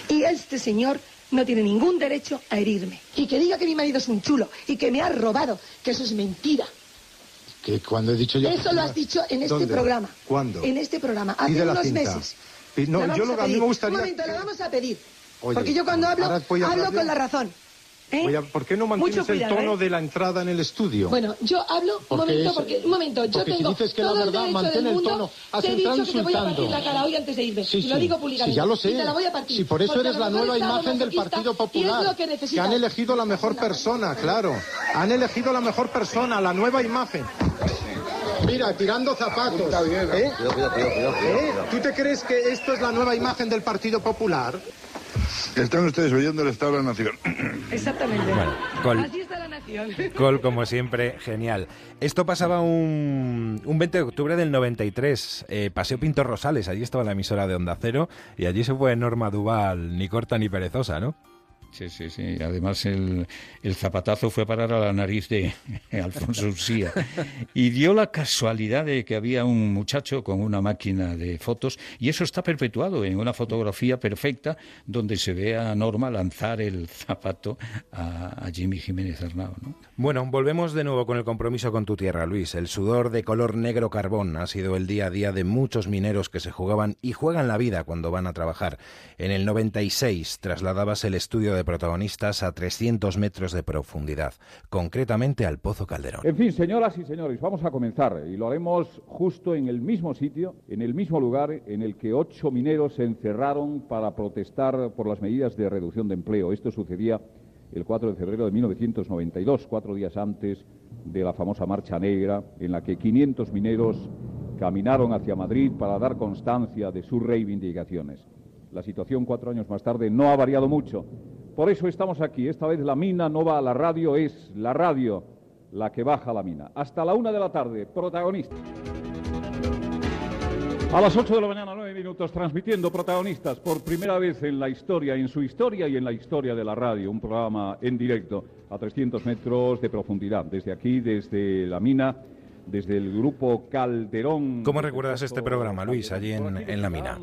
Y este señor no tiene ningún derecho a herirme. Y que diga que mi marido es un chulo y que me ha robado, que eso es mentira. Que cuando he dicho yo... Eso lo has dicho en este programa. ¿Cuándo? En este programa, hace unos meses. No, yo lo, a, mí me gustaría... Un momento, le vamos a pedir. porque yo cuando hablo, hablo con la razón. ¿Eh? ¿Por qué no mantienes el tono ¿eh? de la entrada en el estudio? Bueno, yo hablo, un momento, porque, un momento, yo porque tengo si dices que la verdad, mantén el tono. Has te he dicho que te voy a partir la cara hoy antes de irme. Sí, sí. Y lo digo públicamente. Sí, ya lo sé. Y te la voy a partir. Sí, por eso eres la nueva imagen del Partido Popular. Que, que, han elegido la mejor persona, claro. Han elegido la mejor persona, la nueva imagen. Mira, tirando zapatos. ¿Eh? ¿Eh? ¿Tú te crees que esto es la nueva imagen del Partido Popular? Están ustedes oyendo el Estado de la Nación. Exactamente. Bueno, Col, Así está la Nación. Col, como siempre, genial. Esto pasaba un, un 20 de octubre del 93, eh, Paseo Pintor Rosales, allí estaba la emisora de Onda Cero y allí se fue Norma Duval, ni corta ni perezosa, ¿no? Sí, sí, sí. Además, el, el, zapatazo fue a parar a la nariz de Alfonso Usía. Y dio la casualidad de que había un muchacho con una máquina de fotos, y eso está perpetuado en una fotografía perfecta donde se ve a Norma lanzar el zapato a, Jimmy Jiménez Arnao. Bueno, volvemos de nuevo con el compromiso con tu tierra, Luis. El sudor de color negro carbón ha sido el día a día de muchos mineros que se jugaban y juegan la vida cuando van a trabajar. En el 96 trasladabas el estudio de protagonistas a 300 metros de profundidad, concretamente al Pozo Calderón. En fin, señoras y señores, vamos a comenzar y lo haremos justo en el mismo sitio, en el mismo lugar en el que ocho mineros se encerraron para protestar por las medidas de reducción de empleo. Esto sucedía el 4 de febrero de 1992, cuatro días antes de la famosa Marcha Negra, en la que 500 mineros caminaron hacia Madrid para dar constancia de sus reivindicaciones. La situación cuatro años más tarde no ha variado mucho. Por eso estamos aquí. Esta vez la mina no va a la radio, es la radio la que baja la mina. Hasta la una de la tarde, protagonistas. A las 8 de la mañana, nueve minutos, transmitiendo protagonistas por primera vez en la historia, en su historia y en la historia de la radio, un programa en directo a 300 metros de profundidad, desde aquí, desde la mina desde el grupo Calderón. ¿Cómo recuerdas este programa, Luis, allí en, la mina?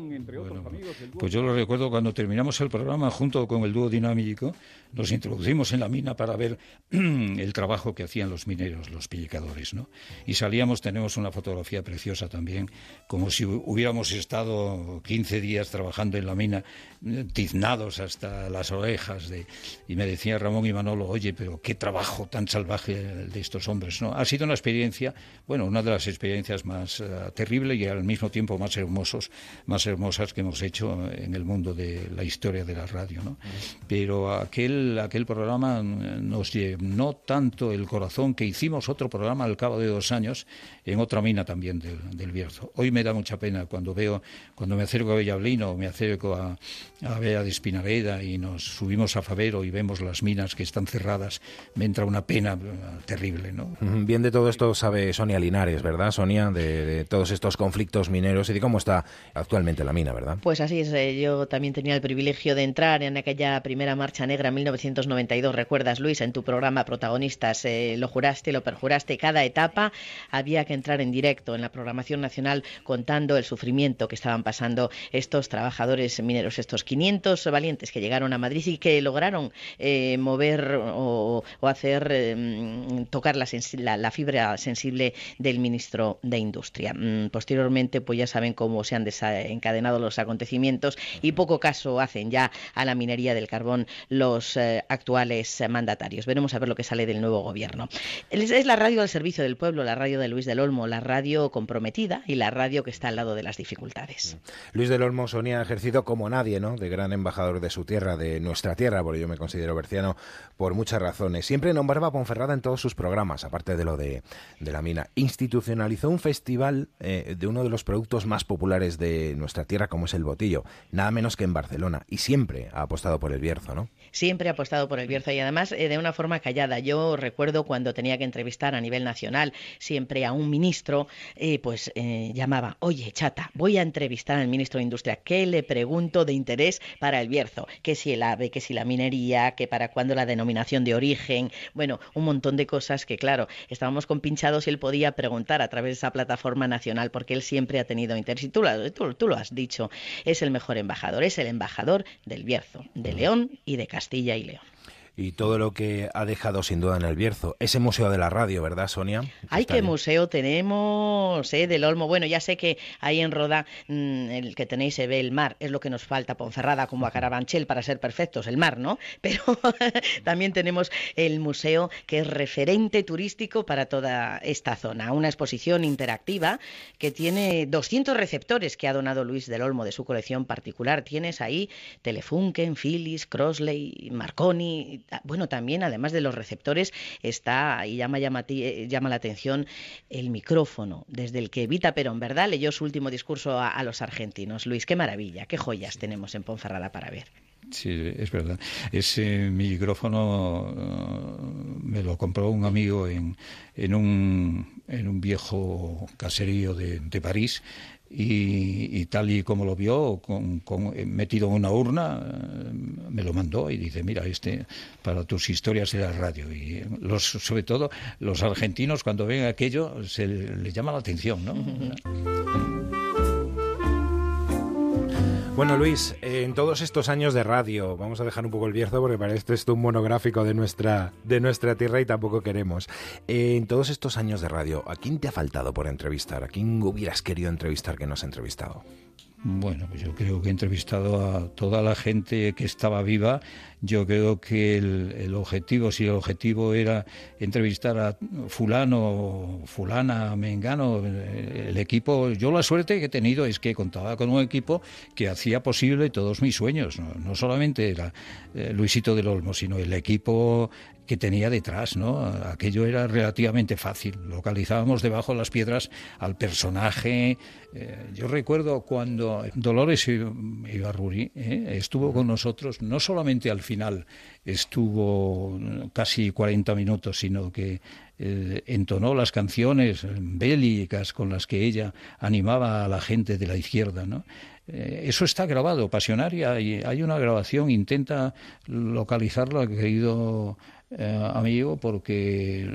pues yo lo recuerdo cuando terminamos el programa junto con el dúo dinámico, nos introducimos en la mina para ver el trabajo que hacían los mineros, los pillicadores, ¿no? Y salíamos, tenemos una fotografía preciosa también, como si hubiéramos estado 15 días trabajando en la mina, tiznados hasta las orejas, de, y me decía Ramón y Manolo, oye, pero qué trabajo tan salvaje de estos hombres, ¿no? Ha sido una experiencia bueno, una de las experiencias más eh, terribles y al mismo tiempo más hermosos, más hermosas que hemos hecho en el mundo de la historia de la radio, ¿no? Pero aquel aquel programa nos llenó tanto el corazón que hicimos otro programa al cabo de dos años en otra mina también del, del Bierzo. Hoy me da mucha pena cuando veo, cuando me acerco a Bellablino me acerco a, a Bea de Espinareda y nos subimos a Favero y vemos las minas que están cerradas, me entra una pena eh, terrible, ¿no? Bien de todo esto sabe Sonia Linares, ¿verdad, Sonia? De, todos estos conflictos mineros y de cómo está actualmente la mina, ¿verdad? Pues así es. Eh, yo también tenía el privilegio de entrar en aquella primera marcha negra en 1992. ¿Recuerdas, Luis, en tu programa Protagonistas? Eh, lo juraste, lo perjuraste. Cada etapa había que entrar en directo en la programación nacional contando el sufrimiento que estaban pasando estos trabajadores mineros, estos 500 valientes que llegaron a Madrid y que lograron eh, mover o, hacer tocar la, la fibra sensible del ministro de Industria. Mm, posteriormente, pues ya saben cómo se han desencadenado los acontecimientos y poco caso hacen ya a la minería del carbón los eh, actuales mandatarios. Veremos a ver lo que sale del nuevo gobierno. Es la radio al servicio del pueblo, la radio de Luis del Olmo, la radio comprometida y la radio que está al lado de las dificultades. Luis del Olmo, Sonia, ha ejercido como nadie, ¿no? De gran embajador de su tierra, de nuestra tierra, porque yo me considero berciano por muchas razones. Siempre nombraba a Ponferrada en todos sus programas, aparte de lo de, de la mina institucionalizó un festival eh, de uno de los productos más populares de nuestra tierra, como es el botillo, nada menos que en Barcelona, y siempre ha apostado por el Bierzo, ¿no? Siempre ha apostado por el Bierzo y además eh, de una forma callada. Yo recuerdo cuando tenía que entrevistar a nivel nacional siempre a un ministro, eh, pues llamaba, oye, chata, voy a entrevistar al ministro de Industria, ¿qué le pregunto de interés para el Bierzo? Que si el AVE, que si la minería, que para cuándo la denominación de origen, bueno, un montón de cosas que claro, estábamos compinchados y el podía preguntar a través de esa plataforma nacional, porque él siempre ha tenido interés. Y tú, tú, lo has dicho, es el mejor embajador, es el embajador del Bierzo, de León y de Castilla y León y todo lo que ha dejado sin duda en el Bierzo. Ese museo de la radio, ¿verdad, Sonia? Ay, qué museo tenemos, ¿eh? Del Olmo. Bueno, ya sé que ahí en Roda, mm, el que tenéis se ve el mar, es lo que nos falta, Ponferrada, como a Carabanchel, para ser perfectos, el mar, ¿no? Pero también tenemos el museo que es referente turístico para toda esta zona. Una exposición interactiva que tiene 200 receptores que ha donado Luis del Olmo de su colección particular. Tienes ahí Telefunken, Philips, Crossley, Marconi, bueno, también además de los receptores está, y llama, llama, eh, llama la atención, el micrófono, desde el que Evita Perón, ¿verdad? Leyó su último discurso a, los argentinos. Luis, qué maravilla, qué joyas tenemos en Ponferrada para ver. Sí, es verdad. Ese micrófono uh, me lo compró un amigo en, en, un, en un viejo caserío de, de París y, tal y como lo vio, con, metido en una urna, eh, me lo mandó y dice, mira, este para tus historias era radio. Y los, sobre todo los argentinos cuando ven aquello se les llama la atención, ¿no? Bueno, Luis, en todos estos años de radio, vamos a dejar un poco el vierzo porque parece esto un monográfico de nuestra, de nuestra tierra y tampoco queremos. En todos estos años de radio, ¿a quién te ha faltado por entrevistar? ¿A quién hubieras querido entrevistar que no has entrevistado? Bueno, pues yo creo que he entrevistado a toda la gente que estaba viva. Yo creo que el, objetivo, si el objetivo era entrevistar a fulano, fulana, mengano, el equipo, yo la suerte que he tenido es que contaba con un equipo que hacía posible todos mis sueños, no, solamente era eh, Luisito del Olmo, sino el equipo que tenía detrás, ¿no? Aquello era relativamente fácil. Localizábamos debajo de las piedras al personaje. Eh, yo recuerdo cuando Dolores Ibarruri eh, estuvo con nosotros, no solamente al final estuvo casi 40 minutos, sino que eh, entonó las canciones bélicas con las que ella animaba a la gente de la izquierda, ¿no? Eh, eso está grabado, Pasionaria, y hay una grabación, intenta localizarlo, querido eh, amigo, porque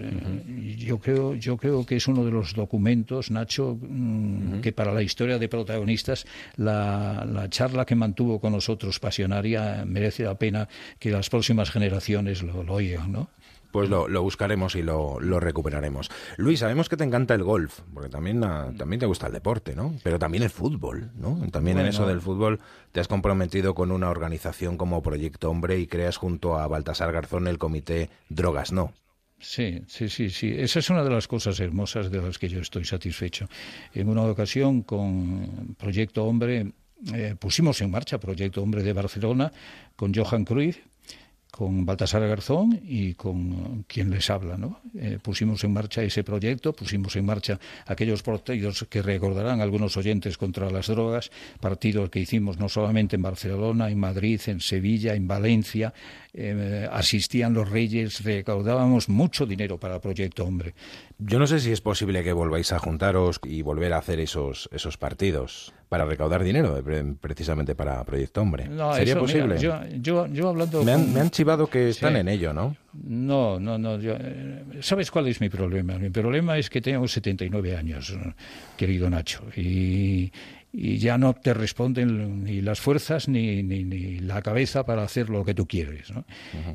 yo creo yo creo que es uno de los documentos, Nacho, mm, que para la historia de protagonistas la, la, charla que mantuvo con nosotros Pasionaria merece la pena que las próximas generaciones lo, lo oigan, ¿no? Pues lo, buscaremos y lo, recuperaremos. Luis, sabemos que te encanta el golf, porque también, ah, también te gusta el deporte, ¿no? Pero también el fútbol, ¿no? También en eso del fútbol te has comprometido con una organización como Proyecto Hombre y creas junto a Baltasar Garzón el comité Drogas No. Sí, sí, sí, sí. Esa es una de las cosas hermosas de las que yo estoy satisfecho. En una ocasión con Proyecto Hombre eh, pusimos en marcha Proyecto Hombre de Barcelona con Johan Cruyff con Baltasar Garzón y con quien les habla. ¿no? Eh, pusimos en marcha ese proyecto, pusimos en marcha aquellos partidos que recordarán algunos oyentes contra las drogas, partidos que hicimos no solamente en Barcelona, en Madrid, en Sevilla, en Valencia, eh, asistían los reyes, recaudábamos mucho dinero para el proyecto Hombre. Yo no sé si es posible que volváis a juntaros y volver a hacer esos, esos partidos para recaudar dinero, eh, precisamente para Proyecto Hombre. ¿Sería posible? yo, yo, hablando me, han, chivado que están en ello, ¿no? No, no, no. Eh, ¿Sabes cuál es mi problema? Mi problema es que tengo 79 años, querido Nacho, y y ya no te responden ni las fuerzas ni, ni, la cabeza para hacer lo que tú quieres. ¿no?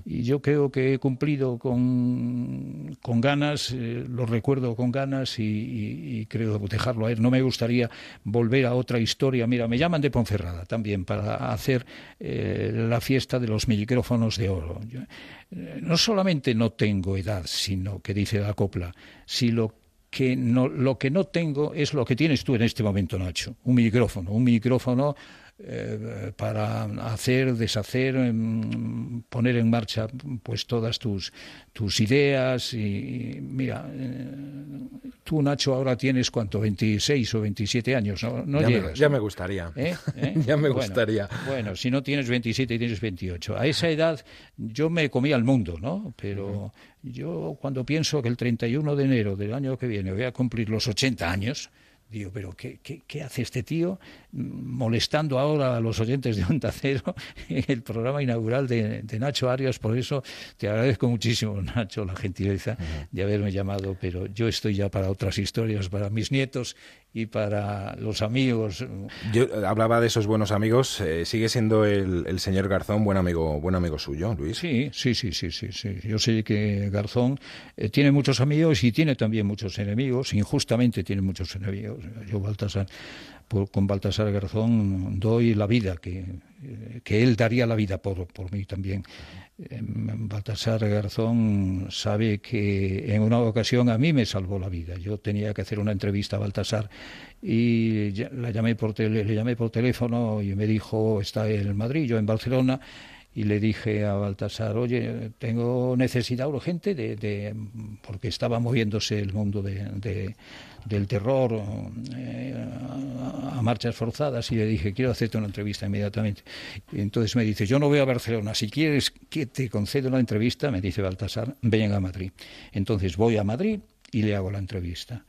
Y yo creo que he cumplido con, con ganas, eh, lo recuerdo con ganas y, creo dejarlo a él. No me gustaría volver a otra historia. Mira, me llaman de Ponferrada también para hacer eh, la fiesta de los micrófonos de oro. Eh, no solamente no tengo edad, sino que dice la copla, si lo que no, lo que no tengo es lo que tienes tú en este momento, Nacho, un micrófono, un micrófono eh, para hacer, deshacer, em, poner en marcha pues todas tus, tus ideas y, mira, eh, tú Nacho ahora tienes cuánto, 26 o 27 años, no, ya llegas. Me, ya me gustaría. ¿Eh? ya me gustaría. Bueno, si no tienes 27 y tienes 28. A esa edad yo me comía el mundo, ¿no? Pero yo cuando pienso que el 31 de enero del año que viene voy a cumplir los 80 años, Digo, pero ¿qué, qué, hace este tío molestando ahora a los oyentes de Onda Cero en el programa inaugural de, Nacho Arias? Por eso te agradezco muchísimo, Nacho, la gentileza de haberme llamado, pero yo estoy ya para otras historias, para mis nietos y para los amigos. Yo hablaba de esos buenos amigos. Eh, ¿Sigue siendo el, señor Garzón buen amigo, buen amigo suyo, Luis? Sí, sí, sí, sí, sí. sí. Yo sé que Garzón eh, tiene muchos amigos y tiene también muchos enemigos. Injustamente tiene muchos enemigos yo Baltasar, con Baltasar Garzón doy la vida, que, que él daría la vida por, por mí también. Em, Baltasar Garzón sabe que en una ocasión a mí me salvó la vida. Yo tenía que hacer una entrevista a Baltasar y la llamé por le llamé por teléfono y me dijo, está en Madrid, yo en Barcelona y le dije a Baltasar, oye, tengo necesidad urgente de, porque estaba moviéndose el mundo de, del terror eh, a, marchas forzadas y le dije, quiero hacerte una entrevista inmediatamente. Entonces me dice, yo no voy a Barcelona, si quieres que te conceda una entrevista, me dice Baltasar, ven a Madrid. Entonces voy a Madrid y le hago la entrevista.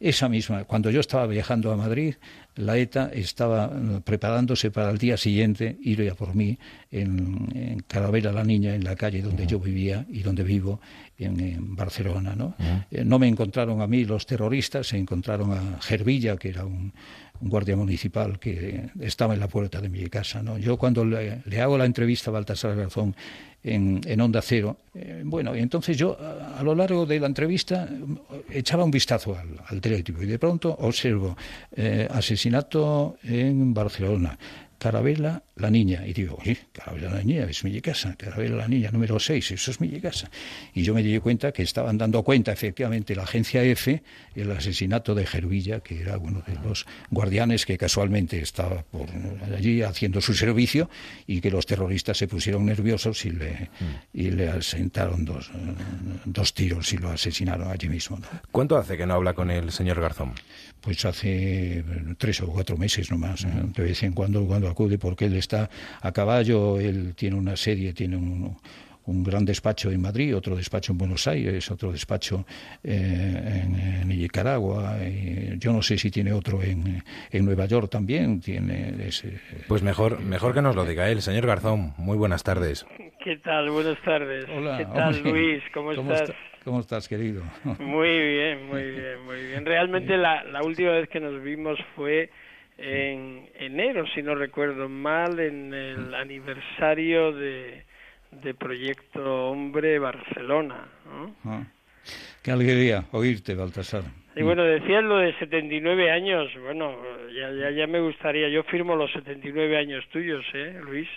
Esa misma, cuando yo estaba viajando a Madrid, la ETA estaba eh, preparándose para el día siguiente ir a por mí en, en Calavera la Niña, en la calle donde yo vivía y donde vivo, en, Barcelona. ¿no? Eh, no me encontraron a mí los terroristas, se encontraron a Gervilla, que era un, guardia municipal que estaba en la puerta de mi casa. ¿no? Yo cuando le, hago la entrevista a Baltasar Garzón en, Onda Cero. Eh, bueno, y entonces yo a, lo largo de la entrevista echaba un vistazo al, al y de pronto observo eh, asesinato en Barcelona, Carabela la niña. Y digo, oye, Carabela la niña es mi casa, Carabela la niña número 6, eso es mi casa. Y yo me di cuenta que estaban dando cuenta efectivamente la agencia F el asesinato de Gervilla, que era uno de los guardianes que casualmente estaba por allí haciendo su servicio y que los terroristas se pusieron nerviosos y le, y le asentaron dos, dos tiros y lo asesinaron allí mismo. ¿Cuánto hace que no habla con el señor Garzón? Pues hace tres o cuatro meses nomás. De vez en cuando, cuando acude, porque él está a caballo, él tiene una serie, tiene un, un gran despacho en Madrid, otro despacho en Buenos Aires, otro despacho eh, en, Nicaragua. Y yo no sé si tiene otro en, en Nueva York también. Tiene ese... Pues mejor, mejor que nos lo diga él. Señor Garzón, muy buenas tardes. ¿Qué tal? Buenas tardes. Hola, ¿Qué tal, Luis? ¿Cómo, estás? ¿Cómo estás, querido? Muy bien, muy bien, muy bien. Realmente la, la última vez que nos vimos fue en enero, si no recuerdo mal, en el aniversario de, de Proyecto Hombre Barcelona. Ah. Qué alegría oírte, Baltasar. Y bueno, decías lo de 79 años, bueno, ya, ya, ya me gustaría, yo firmo los 79 años tuyos, ¿eh, Luis?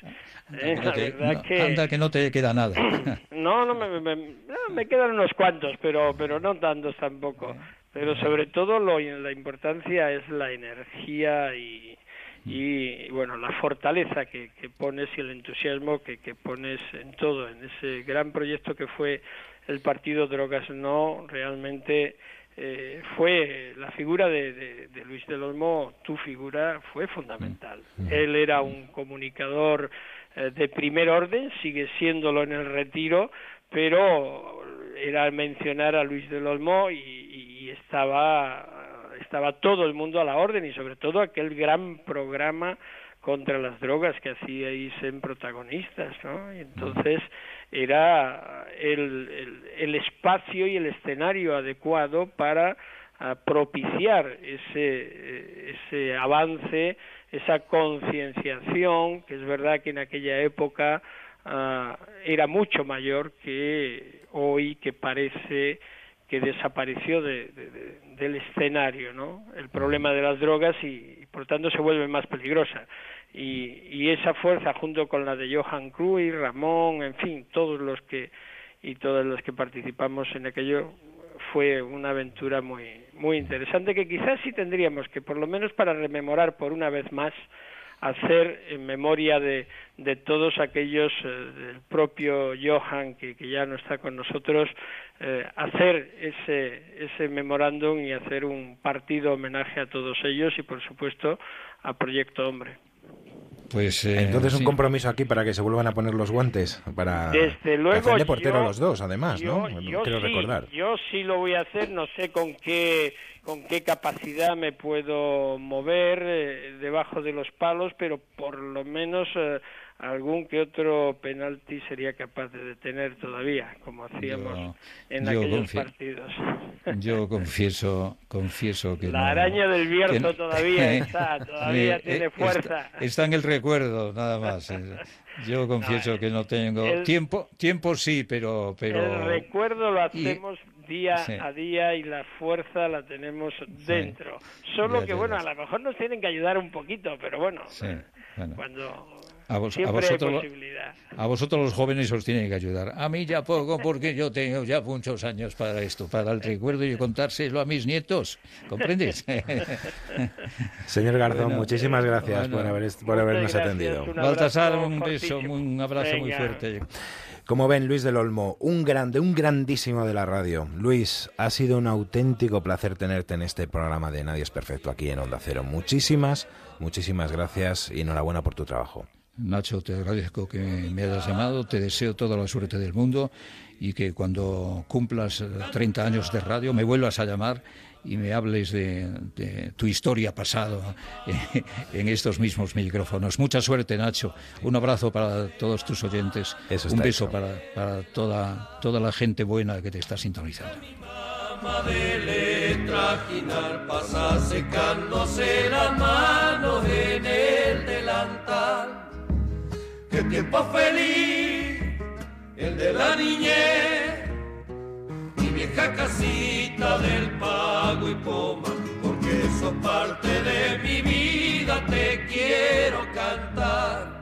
¿Eh? La verdad que, Anda que no te queda nada. no, no, me, me, me, quedan unos cuantos, pero, pero no tantos tampoco. Pero sobre todo lo, la importancia es la energía y, y bueno, la fortaleza que, que pones y el entusiasmo que, que pones en todo, en ese gran proyecto que fue el partido Drogas No, realmente eh, fue la figura de, de, Luis del Olmo, tu figura fue fundamental. Mm. Mm. Él era un comunicador eh, de primer orden, sigue siéndolo en el retiro, pero era mencionar a Luis del Olmo y, y estaba, estaba todo el mundo a la orden y sobre todo aquel gran programa contra las drogas que hacíais en protagonistas, ¿no? Y entonces era el, el, espacio y el escenario adecuado para propiciar ese, ese avance, esa concienciación, que es verdad que en aquella época ah, era mucho mayor que hoy, que parece que desapareció de, del escenario, ¿no? El problema de las drogas y, por tanto se vuelve más peligrosa y, y esa fuerza junto con la de Johan Cruyff, Ramón, en fin, todos los que y todos los que participamos en aquello fue una aventura muy muy interesante que quizás sí tendríamos que por lo menos para rememorar por una vez más hacer en memoria de, de todos aquellos eh, del propio Johan que, que, ya no está con nosotros eh, hacer ese ese memorándum y hacer un partido homenaje a todos ellos y por supuesto a Proyecto Hombre pues eh, entonces un compromiso aquí para que se vuelvan a poner los guantes para Desde luego, de portero los dos, además, ¿no? Quiero sí, recordar. Yo sí lo voy a hacer, no sé con qué con qué capacidad me puedo mover eh, debajo de los palos, pero por lo menos eh, algún que otro penalti sería capaz de detener todavía, como hacíamos en aquellos partidos. Yo confieso, confieso que la araña del Bierzo todavía está, todavía tiene fuerza. Está, en el recuerdo, nada más. Yo confieso que no tengo tiempo, tiempo sí, pero, pero el recuerdo lo hacemos día a día y la fuerza la tenemos dentro. Solo que bueno, a lo mejor nos tienen que ayudar un poquito, pero bueno, cuando a, vosotros, a vosotros los jóvenes os tienen que ayudar. A mí ya poco, porque yo tengo ya muchos años para esto, para el recuerdo y contárselo a mis nietos. ¿Comprendes? Señor Garzón, muchísimas gracias por, habernos atendido. Baltasar, un beso, un abrazo muy fuerte. Como ven, Luis del Olmo, un grande, un grandísimo de la radio. Luis, ha sido un auténtico placer tenerte en este programa de Nadie es Perfecto aquí en Onda Cero. Muchísimas, muchísimas gracias y enhorabuena por tu trabajo. Nacho, te agradezco que me hayas llamado, te deseo toda la suerte del mundo y que cuando cumplas 30 años de radio me vuelvas a llamar y me hables de, tu historia pasada en estos mismos micrófonos. Mucha suerte, Nacho. Un abrazo para todos tus oyentes. Un beso para, para, toda, toda la gente buena que te está sintonizando. De pasa secándose las manos en el delantal. Qué tiempo feliz, el de la niñez vieja casita del pago y poma, porque sos parte de mi vida, te quiero cantar.